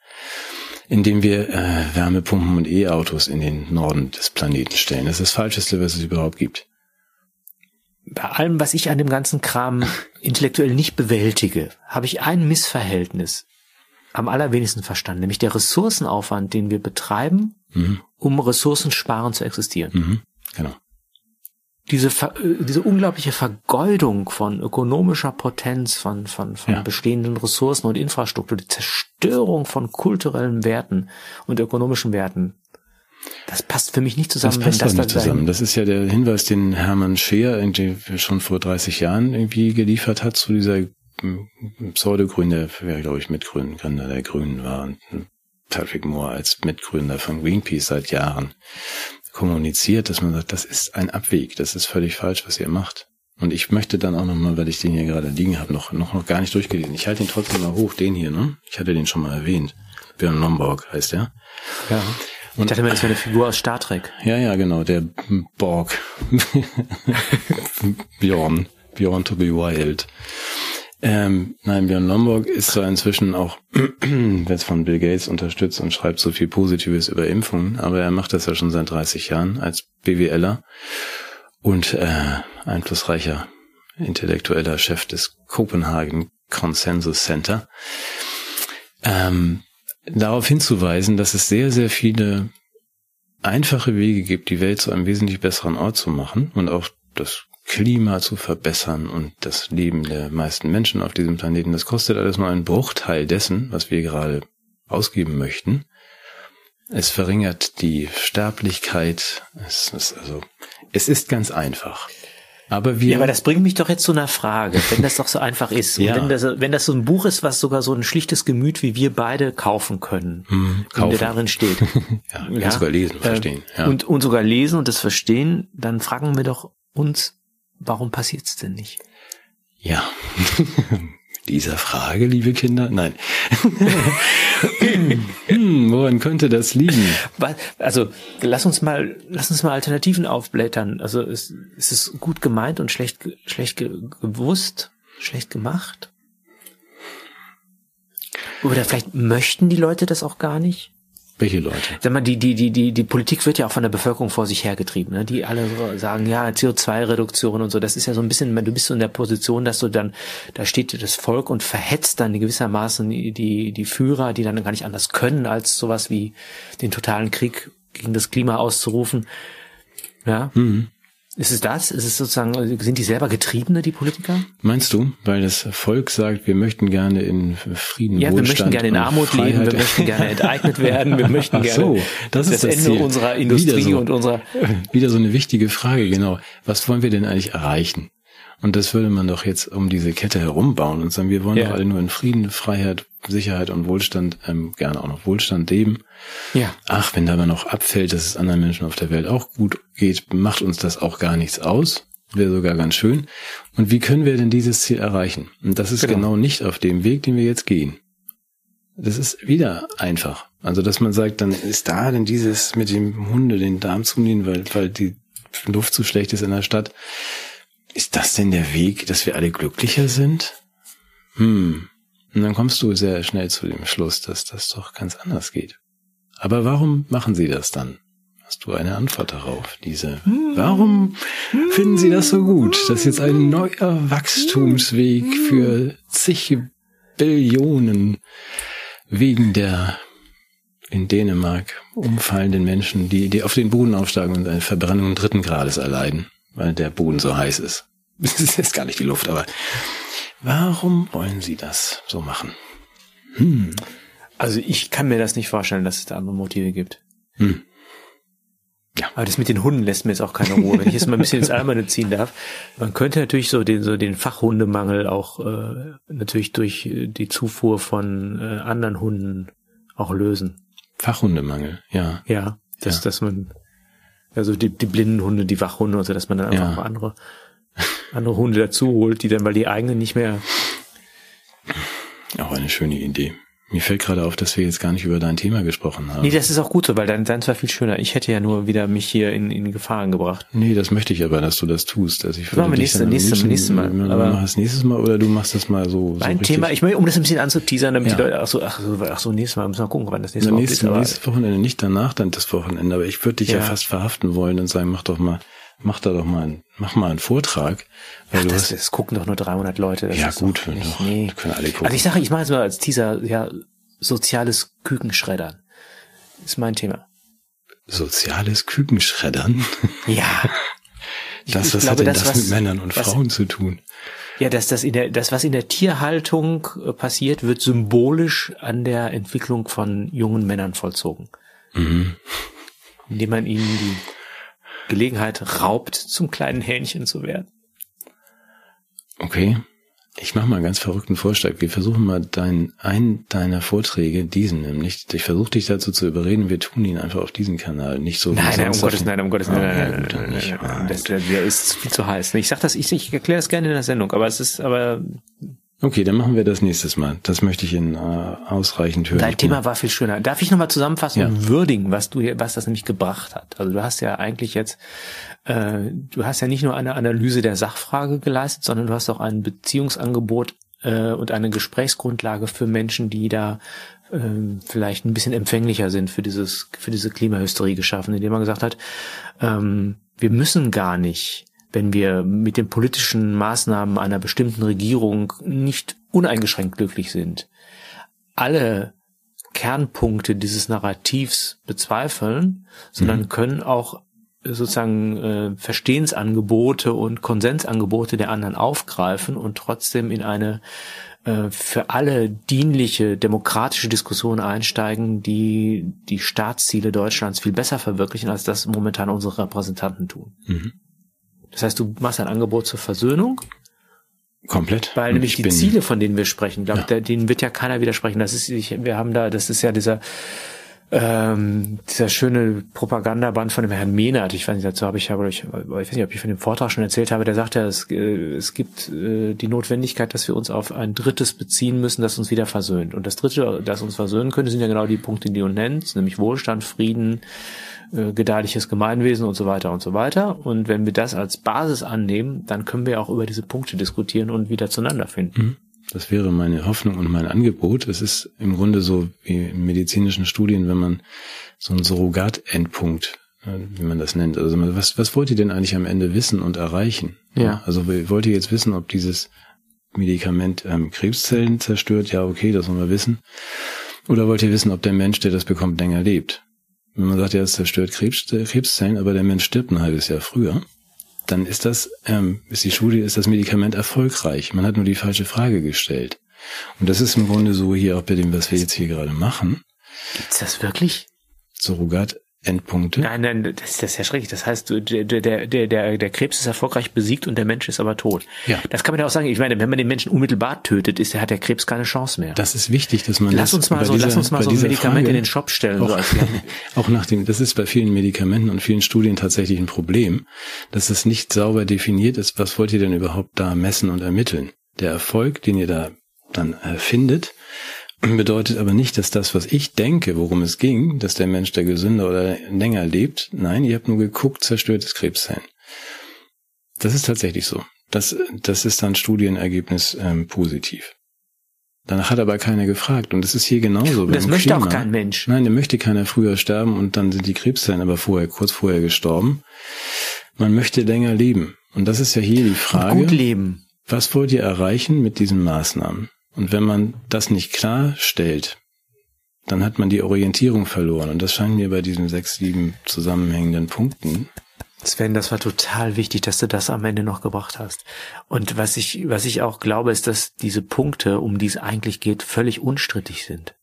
[SPEAKER 1] indem wir äh, Wärmepumpen und E-Autos in den Norden des Planeten stellen. Das ist das Falscheste, was es überhaupt gibt.
[SPEAKER 2] Bei allem, was ich an dem ganzen Kram [laughs] intellektuell nicht bewältige, habe ich ein Missverhältnis am allerwenigsten verstanden, nämlich der Ressourcenaufwand, den wir betreiben, mhm. um ressourcensparend zu existieren. Mhm.
[SPEAKER 1] Genau.
[SPEAKER 2] Diese, äh, diese unglaubliche Vergeudung von ökonomischer Potenz, von, von, von ja. bestehenden Ressourcen und Infrastruktur, die Zerstörung von kulturellen Werten und ökonomischen Werten, das passt für mich nicht zusammen.
[SPEAKER 1] Das passt das nicht zusammen. Das ist ja der Hinweis, den Hermann Scheer irgendwie schon vor 30 Jahren irgendwie geliefert hat zu dieser Pseudo-Grün, der wäre, glaube ich, Mitgründer der Grünen war und Patrick Moore als Mitgründer von Greenpeace seit Jahren kommuniziert, dass man sagt, das ist ein Abweg, das ist völlig falsch, was ihr macht. Und ich möchte dann auch nochmal, weil ich den hier gerade liegen habe, noch, noch, noch gar nicht durchgelesen. Ich halte ihn trotzdem mal hoch, den hier, ne? Ich hatte den schon mal erwähnt. Björn Lomborg heißt der.
[SPEAKER 2] Ja. Und, ich dachte mir, das wäre eine Figur aus Star Trek.
[SPEAKER 1] Ja, ja, genau, der Borg. [laughs] Bjorn. Bjorn to be wild. Ähm, nein, Björn Lomborg ist zwar inzwischen auch, [clears throat] wird von Bill Gates unterstützt und schreibt so viel Positives über Impfungen, aber er macht das ja schon seit 30 Jahren als BWLer und äh, einflussreicher intellektueller Chef des Copenhagen Consensus Center. Ähm, darauf hinzuweisen, dass es sehr, sehr viele einfache Wege gibt, die Welt zu einem wesentlich besseren Ort zu machen und auch das Klima zu verbessern und das Leben der meisten Menschen auf diesem Planeten. Das kostet alles nur einen Bruchteil dessen, was wir gerade ausgeben möchten. Es verringert die Sterblichkeit. Es ist also, es ist ganz einfach. Aber wir.
[SPEAKER 2] Ja, aber das bringt mich doch jetzt zu einer Frage, wenn das doch so einfach ist.
[SPEAKER 1] Ja.
[SPEAKER 2] Wenn das, wenn das so ein Buch ist, was sogar so ein schlichtes Gemüt wie wir beide kaufen können,
[SPEAKER 1] Hm,
[SPEAKER 2] wenn
[SPEAKER 1] kaufen.
[SPEAKER 2] der darin steht. [laughs]
[SPEAKER 1] ja, ja. sogar lesen, verstehen.
[SPEAKER 2] Äh,
[SPEAKER 1] Ja.
[SPEAKER 2] und, und sogar lesen und das verstehen, dann fragen wir doch uns, warum passiert's denn nicht?
[SPEAKER 1] Ja. [laughs] Dieser Frage, liebe Kinder, nein. [laughs] hm, woran könnte das liegen?
[SPEAKER 2] Also lass uns mal, lass uns mal Alternativen aufblättern. Also ist, ist es gut gemeint und schlecht, schlecht ge gewusst, schlecht gemacht? Oder vielleicht möchten die Leute das auch gar nicht?
[SPEAKER 1] Welche Leute?
[SPEAKER 2] Sag mal, die, die, die, die, die Politik wird ja auch von der Bevölkerung vor sich hergetrieben, ne? Die alle so sagen, ja, CO2-Reduktion und so. Das ist ja so ein bisschen, du bist so in der Position, dass du dann, da steht das Volk und verhetzt dann gewissermaßen die, die, die Führer, die dann gar nicht anders können, als sowas wie den totalen Krieg gegen das Klima auszurufen. Ja. Ist es das? Ist es sozusagen, sind die selber Getriebene, die Politiker?
[SPEAKER 1] Meinst du, weil das Volk sagt, wir möchten gerne in Frieden,
[SPEAKER 2] Ja, wir
[SPEAKER 1] Wohlstand
[SPEAKER 2] möchten gerne in Armut
[SPEAKER 1] Freiheit.
[SPEAKER 2] leben, wir möchten gerne enteignet werden, wir möchten gerne
[SPEAKER 1] so, das ist das
[SPEAKER 2] Ende
[SPEAKER 1] Ziel.
[SPEAKER 2] unserer Industrie
[SPEAKER 1] so.
[SPEAKER 2] und unserer [laughs]
[SPEAKER 1] Wieder so eine wichtige Frage, genau. Was wollen wir denn eigentlich erreichen? Und das würde man doch jetzt um diese Kette herumbauen und sagen, wir wollen
[SPEAKER 2] Ja.
[SPEAKER 1] doch alle nur in Frieden, Freiheit, Sicherheit und Wohlstand, ähm, gerne auch noch Wohlstand leben.
[SPEAKER 2] Ja.
[SPEAKER 1] Ach, wenn dabei noch abfällt, dass es anderen Menschen auf der Welt auch gut geht, macht uns das auch gar nichts aus. Wäre sogar ganz schön. Und wie können wir denn dieses Ziel erreichen? Und das ist
[SPEAKER 2] Genau.
[SPEAKER 1] genau, nicht auf dem Weg, den wir jetzt gehen. Das ist wieder einfach. Also, dass man sagt, dann ist da denn dieses mit dem Hunde den Darm zunehmen, weil, weil die Luft zu schlecht ist in der Stadt. Ist das denn der Weg, dass wir alle glücklicher sind? Hm. Und dann kommst du sehr schnell zu dem Schluss, dass das doch ganz anders geht. Aber warum machen sie das dann? Hast du eine Antwort darauf? Diese, warum finden sie das so gut? Das ist jetzt ein neuer Wachstumsweg für zig Billionen wegen der in Dänemark umfallenden Menschen, die, die auf den Boden aufsteigen und eine Verbrennung dritten Grades erleiden, weil der Boden so heiß ist. [laughs] Es ist jetzt gar nicht die Luft, aber warum wollen sie das so machen? Hm.
[SPEAKER 2] Also ich kann mir das nicht vorstellen, dass es da andere Motive gibt.
[SPEAKER 1] Hm. Ja.
[SPEAKER 2] Aber das mit den Hunden lässt mir jetzt auch keine Ruhe. Wenn ich jetzt mal ein bisschen ins Alberne ziehen darf, man könnte natürlich so den so den Fachhundemangel auch äh, natürlich durch äh, die Zufuhr von äh, anderen Hunden auch lösen.
[SPEAKER 1] Fachhundemangel, ja.
[SPEAKER 2] Ja, dass
[SPEAKER 1] Ja.
[SPEAKER 2] dass man also die, die blinden Hunde, die Wachhunde und so, dass man dann einfach
[SPEAKER 1] Ja.
[SPEAKER 2] mal andere andere Hunde dazu holt, die dann weil die eigenen nicht mehr
[SPEAKER 1] Auch eine schöne Idee. Mir fällt gerade auf, dass wir jetzt gar nicht über dein Thema gesprochen haben.
[SPEAKER 2] Nee, das ist auch gut so, weil dann dann war viel schöner. Ich hätte ja nur wieder mich hier in, in Gefahren gebracht.
[SPEAKER 1] Nee, das möchte ich aber, dass du das tust. Also ich
[SPEAKER 2] machen wir
[SPEAKER 1] dich
[SPEAKER 2] nächste- nächste- nächstes Mal, aber-
[SPEAKER 1] das nächstes Mal oder du machst das mal so. so
[SPEAKER 2] Mein
[SPEAKER 1] richtig.
[SPEAKER 2] Thema, ich möchte, um das ein bisschen anzuteasern, damit
[SPEAKER 1] Ja.
[SPEAKER 2] die Leute, ach so, ach so, ach so, nächstes Mal müssen wir gucken, wann das nächste
[SPEAKER 1] Na,
[SPEAKER 2] Mal ist.
[SPEAKER 1] Nächstes Wochenende, nicht danach dann das Wochenende, aber ich würde dich ja.
[SPEAKER 2] Ja.
[SPEAKER 1] fast verhaften wollen und sagen, mach doch mal, mach da doch mal, einen, mach mal einen Vortrag. Weil
[SPEAKER 2] ach,
[SPEAKER 1] du
[SPEAKER 2] das,
[SPEAKER 1] hast,
[SPEAKER 2] das gucken doch nur 300 Leute.
[SPEAKER 1] Ja
[SPEAKER 2] ist
[SPEAKER 1] gut,
[SPEAKER 2] doch nicht,
[SPEAKER 1] doch,
[SPEAKER 2] nee.
[SPEAKER 1] können alle gucken.
[SPEAKER 2] Also ich sage, ich mache jetzt mal als Teaser, ja, soziales Kükenschreddern. Ist mein Thema.
[SPEAKER 1] Soziales Kükenschreddern. [laughs]
[SPEAKER 2] Ja.
[SPEAKER 1] Das, was
[SPEAKER 2] glaube,
[SPEAKER 1] hat denn
[SPEAKER 2] das,
[SPEAKER 1] das,
[SPEAKER 2] was-
[SPEAKER 1] mit Männern und
[SPEAKER 2] was-
[SPEAKER 1] Frauen zu tun?
[SPEAKER 2] Ja, dass das in der, das, was in der Tierhaltung äh, passiert, wird symbolisch an der Entwicklung von jungen Männern vollzogen.
[SPEAKER 1] Mhm.
[SPEAKER 2] Indem man ihnen die Gelegenheit raubt, zum kleinen Hähnchen zu werden.
[SPEAKER 1] Okay. Ich mache mal einen ganz verrückten Vorschlag. Wir versuchen mal dein, einen deiner Vorträge, diesen nämlich, ich versuche dich dazu zu überreden, wir tun ihn einfach auf diesen Kanal, nicht so
[SPEAKER 2] Nein, nein, um Gottes Willen, um Gottes
[SPEAKER 1] Ah,
[SPEAKER 2] nein, nein, nein, nein, nein, das, der, der ist viel zu heiß. Ich sag das, ich, ich erkläre das gerne in der Sendung, aber es ist, aber
[SPEAKER 1] Okay, dann machen wir das nächstes Mal. Das möchte ich in äh, ausreichend hören.
[SPEAKER 2] dein Thema war viel schöner. Darf ich nochmal zusammenfassen
[SPEAKER 1] Ja.
[SPEAKER 2] und würdigen, was du hier, was das nämlich gebracht hat? Also du hast ja eigentlich jetzt, äh, du hast ja nicht nur eine Analyse der Sachfrage geleistet, sondern du hast auch ein Beziehungsangebot äh, und eine Gesprächsgrundlage für Menschen, die da äh, vielleicht ein bisschen empfänglicher sind für dieses, für diese Klimahysterie geschaffen, indem man gesagt hat, ähm, wir müssen gar nicht, wenn wir mit den politischen Maßnahmen einer bestimmten Regierung nicht uneingeschränkt glücklich sind, alle Kernpunkte dieses Narrativs bezweifeln, sondern können auch sozusagen äh, Verstehensangebote und Konsensangebote der anderen aufgreifen und trotzdem in eine äh, für alle dienliche demokratische Diskussion einsteigen, die die Staatsziele Deutschlands viel besser verwirklichen, als das momentan unsere Repräsentanten tun.
[SPEAKER 1] Mhm.
[SPEAKER 2] Das heißt, du machst ein Angebot zur Versöhnung.
[SPEAKER 1] Komplett.
[SPEAKER 2] Weil nämlich die Ziele, von denen wir sprechen, glaube ja. denen wird ja keiner widersprechen. Das ist, ich, wir haben da, das ist ja dieser ähm, dieser schöne Propagandaband von dem Herrn Mehnert, ich weiß nicht, dazu habe ich ja, ich, ich weiß nicht, ob ich von dem Vortrag schon erzählt habe, der sagt ja, es, äh, es gibt äh, die Notwendigkeit, dass wir uns auf ein Drittes beziehen müssen, das uns wieder versöhnt. Und das Dritte, das uns versöhnen könnte, sind ja genau die Punkte, die du nennst, nämlich Wohlstand, Frieden, äh, gedeihliches Gemeinwesen und so weiter und so weiter. Und wenn wir das als Basis annehmen, dann können wir auch über diese Punkte diskutieren und wieder zueinander finden. Mhm.
[SPEAKER 1] Das wäre meine Hoffnung und mein Angebot. Es ist im Grunde so wie in medizinischen Studien, wenn man so einen Surrogat-Endpunkt, äh, wie man das nennt. Also was, was wollt ihr denn eigentlich am Ende wissen und erreichen?
[SPEAKER 2] Ja.
[SPEAKER 1] Also wollt ihr jetzt wissen, ob dieses Medikament ähm, Krebszellen zerstört? Ja, okay, das wollen wir wissen. Oder wollt ihr wissen, ob der Mensch, der das bekommt, länger lebt? Wenn man sagt, ja, es zerstört Krebs, Krebszellen, aber der Mensch stirbt ein halbes Jahr früher, dann ist das, ähm, ist die Studie, ist das Medikament erfolgreich. Man hat nur die falsche Frage gestellt. Und das ist im Grunde so hier auch bei dem, was wir jetzt hier gerade machen.
[SPEAKER 2] Gibt's das wirklich?
[SPEAKER 1] Surrogat Endpunkte?
[SPEAKER 2] Nein, nein, das, das ist ja schrecklich. Das heißt, der, der, der, der, der Krebs ist erfolgreich besiegt und der Mensch ist aber tot.
[SPEAKER 1] Ja.
[SPEAKER 2] Das kann man ja auch sagen. Ich meine, wenn man den Menschen unmittelbar tötet, ist, hat der Krebs keine Chance mehr.
[SPEAKER 1] Das ist wichtig, dass man
[SPEAKER 2] lass uns mal so, dieser, lass uns mal so ein Medikament Frage, in den Shop stellen.
[SPEAKER 1] Auch, so [laughs] auch nach dem, das ist bei vielen Medikamenten und vielen Studien tatsächlich ein Problem, dass es nicht sauber definiert ist. Was wollt ihr denn überhaupt da messen und ermitteln? Der Erfolg, den ihr da dann äh, findet, bedeutet aber nicht, dass das, was ich denke, worum es ging, dass der Mensch der gesünder oder länger lebt. Nein, ihr habt nur geguckt, zerstörtes Krebszellen. Das ist tatsächlich so. Das, das ist dann Studienergebnis ähm, positiv. Danach hat aber keiner gefragt. Und das ist hier genauso.
[SPEAKER 2] Das möchte Klima. auch kein Mensch.
[SPEAKER 1] Nein, der möchte keiner früher sterben und dann sind die Krebszellen aber vorher, kurz vorher gestorben. Man möchte länger leben. Und das ist ja hier die Frage. Und
[SPEAKER 2] gut leben.
[SPEAKER 1] Was wollt ihr erreichen mit diesen Maßnahmen? Und wenn man das nicht klarstellt, dann hat man die Orientierung verloren. Und das scheint mir bei diesen sechs, sieben zusammenhängenden Punkten.
[SPEAKER 2] Sven, das war total wichtig, dass du das am Ende noch gebracht hast. Und was ich, was ich auch glaube, ist, dass diese Punkte, um die es eigentlich geht, völlig unstrittig sind.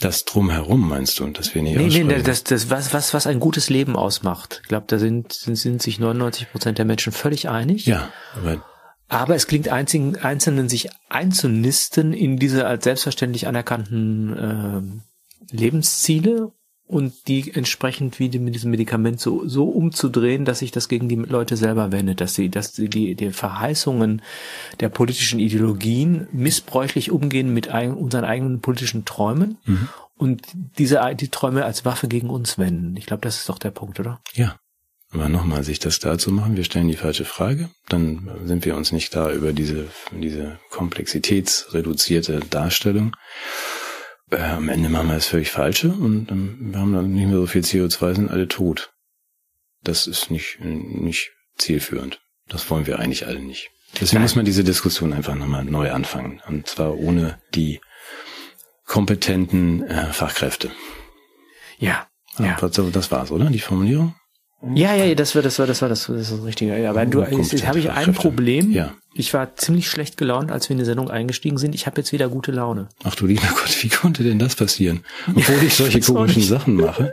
[SPEAKER 1] Das drumherum meinst du und das wir nicht
[SPEAKER 2] Nee, nee, das, das, was, was, was ein gutes Leben ausmacht. Ich glaube, da sind, sind, sind sich 99 Prozent der Menschen völlig einig.
[SPEAKER 1] Ja, aber
[SPEAKER 2] aber es klingt einzigen, Einzelnen, sich einzunisten in diese als selbstverständlich anerkannten äh, Lebensziele und die entsprechend wie die, mit diesem Medikament so, so umzudrehen, dass sich das gegen die Leute selber wendet, dass sie, dass sie die, die Verheißungen der politischen Ideologien missbräuchlich umgehen mit ein, unseren eigenen politischen Träumen mhm. und diese die Träume als Waffe gegen uns wenden. Ich glaube, das ist doch der Punkt, oder?
[SPEAKER 1] Ja, aber nochmal, sich das klar zu machen, wir stellen die falsche Frage, dann sind wir uns nicht klar über diese, diese komplexitätsreduzierte Darstellung. Äh, am Ende machen wir das völlig Falsche und ähm, wir haben dann nicht mehr so viel CO2, sind alle tot. Das ist nicht, nicht zielführend. Das wollen wir eigentlich alle nicht. Deswegen Nein. muss man diese Diskussion einfach nochmal neu anfangen. Und zwar ohne die kompetenten äh, Fachkräfte.
[SPEAKER 2] Ja.
[SPEAKER 1] Ja. Das war's, oder? Die Formulierung?
[SPEAKER 2] Ja, ja, das war, das war, das war das, das, das Richtige. Ja, aber du, jetzt habe ich ein Problem.
[SPEAKER 1] Ja.
[SPEAKER 2] Ich war ziemlich schlecht gelaunt, als wir in die Sendung eingestiegen sind. Ich habe jetzt wieder gute Laune.
[SPEAKER 1] Ach du lieber Gott, wie konnte denn das passieren? Obwohl ich [laughs] solche komischen Sachen mache.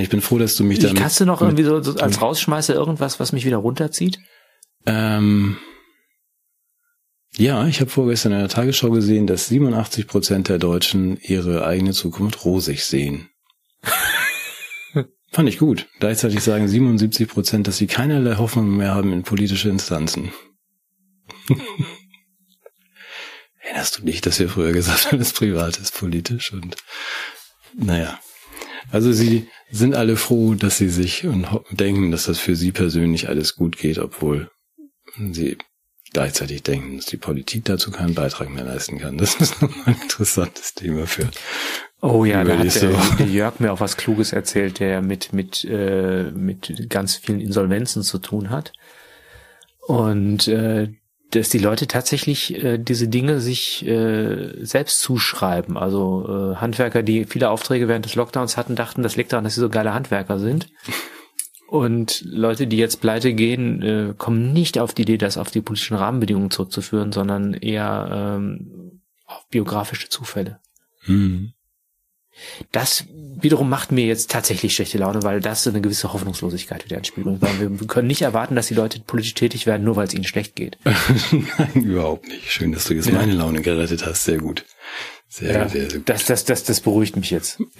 [SPEAKER 1] Ich bin froh, dass du mich da.
[SPEAKER 2] Hast du noch irgendwie so, so als Rausschmeißer irgendwas, was mich wieder runterzieht?
[SPEAKER 1] Ähm, ja, ich habe vorgestern in der Tagesschau gesehen, dass 87 Prozent der Deutschen ihre eigene Zukunft rosig sehen. [laughs] Fand ich gut. Gleichzeitig sagen 77 Prozent, dass sie keinerlei Hoffnung mehr haben in politische Instanzen. [laughs] Erinnerst du nicht, dass wir früher gesagt haben, das Privat ist politisch und naja. Also sie sind alle froh, dass sie sich und denken, dass das für sie persönlich alles gut geht, obwohl sie gleichzeitig denken, dass die Politik dazu keinen Beitrag mehr leisten kann. Das ist nochmal [laughs] ein interessantes Thema für,
[SPEAKER 2] Oh ja, da hat der, der, Jörg mir auch was Kluges erzählt, der mit, mit, äh, mit ganz vielen Insolvenzen zu tun hat. Und äh, dass die Leute tatsächlich äh, diese Dinge sich äh, selbst zuschreiben. Also äh, Handwerker, die viele Aufträge während des Lockdowns hatten, dachten, das liegt daran, dass sie so geile Handwerker sind. Und Leute, die jetzt pleite gehen, äh, kommen nicht auf die Idee, das auf die politischen Rahmenbedingungen zurückzuführen, sondern eher ähm, auf biografische Zufälle.
[SPEAKER 1] Hm.
[SPEAKER 2] Das wiederum macht mir jetzt tatsächlich schlechte Laune, weil das eine gewisse Hoffnungslosigkeit wieder bringt. Weil wir können nicht erwarten, dass die Leute politisch tätig werden, nur weil es ihnen schlecht geht. [laughs]
[SPEAKER 1] Nein, überhaupt nicht. Schön, dass du jetzt ja. meine Laune gerettet hast. Sehr gut.
[SPEAKER 2] Sehr, ja, sehr, sehr gut. Das, das, das, das beruhigt mich jetzt. [clears throat]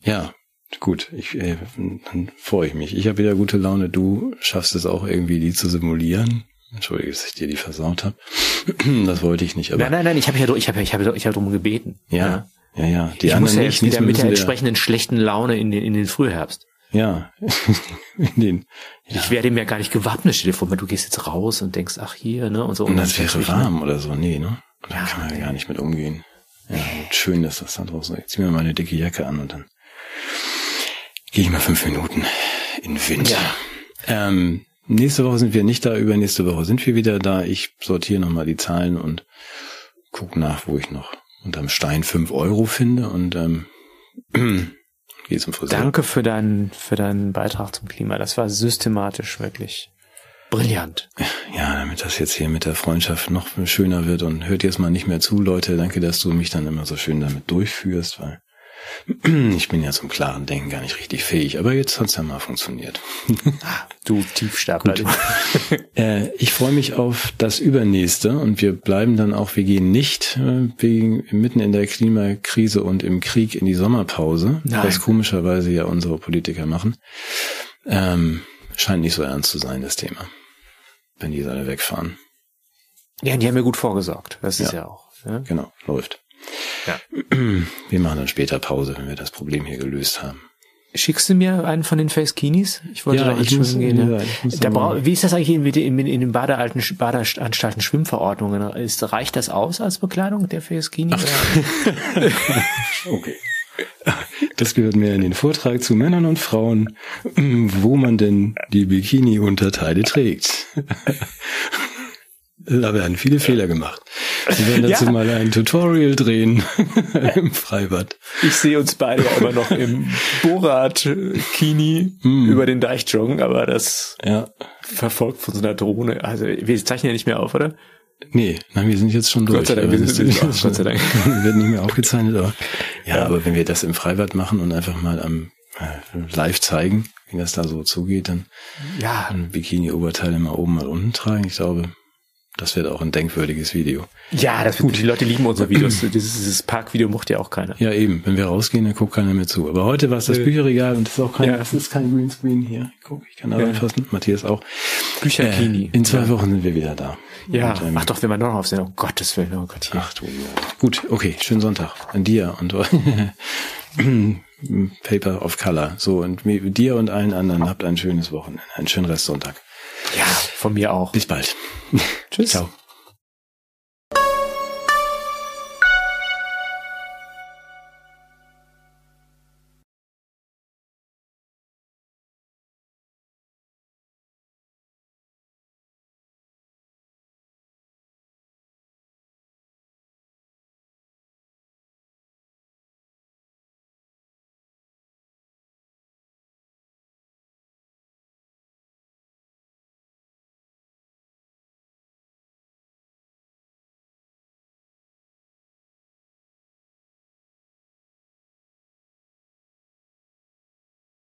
[SPEAKER 1] Ja, ja gut. Ich, äh, dann freue ich mich. Ich habe wieder gute Laune. Du schaffst es auch irgendwie, die zu simulieren. Entschuldige, dass ich dir die versaut habe. [clears throat] das wollte ich nicht.
[SPEAKER 2] Aber nein, nein, nein. Ich habe ja, ich habe, ich habe, ich habe darum gebeten.
[SPEAKER 1] Ja, ja, ja.
[SPEAKER 2] Die ich anderen muss ja jetzt wieder mit der entsprechenden schlechten Laune in den, in den Frühherbst.
[SPEAKER 1] Ja. [laughs] in den,
[SPEAKER 2] ja. Ich werde mir gar nicht gewappnet. Stell dir vor, du gehst jetzt raus und denkst, ach hier, ne, und so.
[SPEAKER 1] Und das wäre warm ne? oder so. Nee, ne? Da ja, kann man ja gar nicht mit umgehen. Ja, schön, dass das da draußen ist. Ich zieh mir mal eine dicke Jacke an und dann gehe ich mal fünf Minuten in Wind. Ja. Ähm, nächste Woche sind wir nicht da, übernächste Woche sind wir wieder da. Ich sortiere nochmal die Zahlen und guck nach, wo ich noch unterm Stein fünf Euro finde und ähm, [clears throat]
[SPEAKER 2] gehe zum Friseur. Danke für deinen, für deinen Beitrag zum Klima. Das war systematisch wirklich brillant.
[SPEAKER 1] Ja, damit das jetzt hier mit der Freundschaft noch schöner wird und hört jetzt mal nicht mehr zu, Leute. Danke, dass du mich dann immer so schön damit durchführst, weil [clears throat] ich bin ja zum klaren Denken gar nicht richtig fähig, aber jetzt hat's ja mal funktioniert. [laughs]
[SPEAKER 2] du Tiefstapler.
[SPEAKER 1] äh, ich freue mich auf das Übernächste und wir bleiben dann auch, wir gehen nicht äh, wegen, mitten in der Klimakrise und im Krieg in die Sommerpause, Nein. was komischerweise ja unsere Politiker machen. Ähm, scheint nicht so ernst zu sein, das Thema, wenn die alle wegfahren.
[SPEAKER 2] Ja, die haben ja gut vorgesorgt. Das ist ja, ja auch. Ja?
[SPEAKER 1] Genau, läuft. Ja. [clears throat] Wir machen dann später Pause, wenn wir das Problem hier gelöst haben.
[SPEAKER 2] Schickst du mir einen von den Face Kinis? Ich wollte ja, da ich muss, gehen. Ja, ja. Bra- wie ist das eigentlich in, in, in den Badealten, Badeanstalten Schwimmverordnungen? Ist, reicht das aus als Bekleidung der Face Kini? [laughs]
[SPEAKER 1] okay. Das gehört mehr in den Vortrag zu Männern und Frauen, wo man denn die Bikini-Unterteile trägt. Da werden viele Fehler gemacht. Wir werden dazu [laughs] ja. mal ein Tutorial drehen [laughs] im Freibad.
[SPEAKER 2] Ich sehe uns beide ja immer noch im [laughs] Borat-Kini mm. über den Deich joggen, aber das ja. verfolgt von so einer Drohne. Also wir zeichnen ja nicht mehr auf, oder?
[SPEAKER 1] Nee, nein, wir sind jetzt schon durch. Gott sei Dank, wir sind jetzt auch, Gott sei Dank. wir werden nicht mehr aufgezeichnet, aber ja, ja, aber wenn wir das im Freibad machen und einfach mal am äh, live zeigen, wie das da so zugeht, dann
[SPEAKER 2] ja.
[SPEAKER 1] ein Bikini-Oberteil mal oben, mal unten tragen. Ich glaube, das wird auch ein denkwürdiges Video.
[SPEAKER 2] Ja, das gut. Die Leute lieben unsere Videos. [clears throat] dieses, dieses Parkvideo mochte ja auch keiner.
[SPEAKER 1] Ja, eben. Wenn wir rausgehen, dann guckt keiner mehr zu. Aber heute war es das Bücherregal und das ist auch kein, ja. das ist kein Greenscreen hier. Guck, ich kann da ja. anfassen. Matthias auch.
[SPEAKER 2] Bücherkini.
[SPEAKER 1] Äh, in zwei ja. Wochen sind wir wieder da.
[SPEAKER 2] Ja. Und, ähm, Ach doch, wenn wir noch aufsehen. Oh Gottes Willen. Oh Gott.
[SPEAKER 1] Hier. Ach du. Gut, okay. Schönen Sonntag. An dir und [laughs] Paper of Color. So, und dir und allen anderen habt ein schönes Wochenende. Einen schönen Restsonntag.
[SPEAKER 2] Ja, von mir auch.
[SPEAKER 1] Bis bald. [laughs]
[SPEAKER 2] Tschüss. Ciao.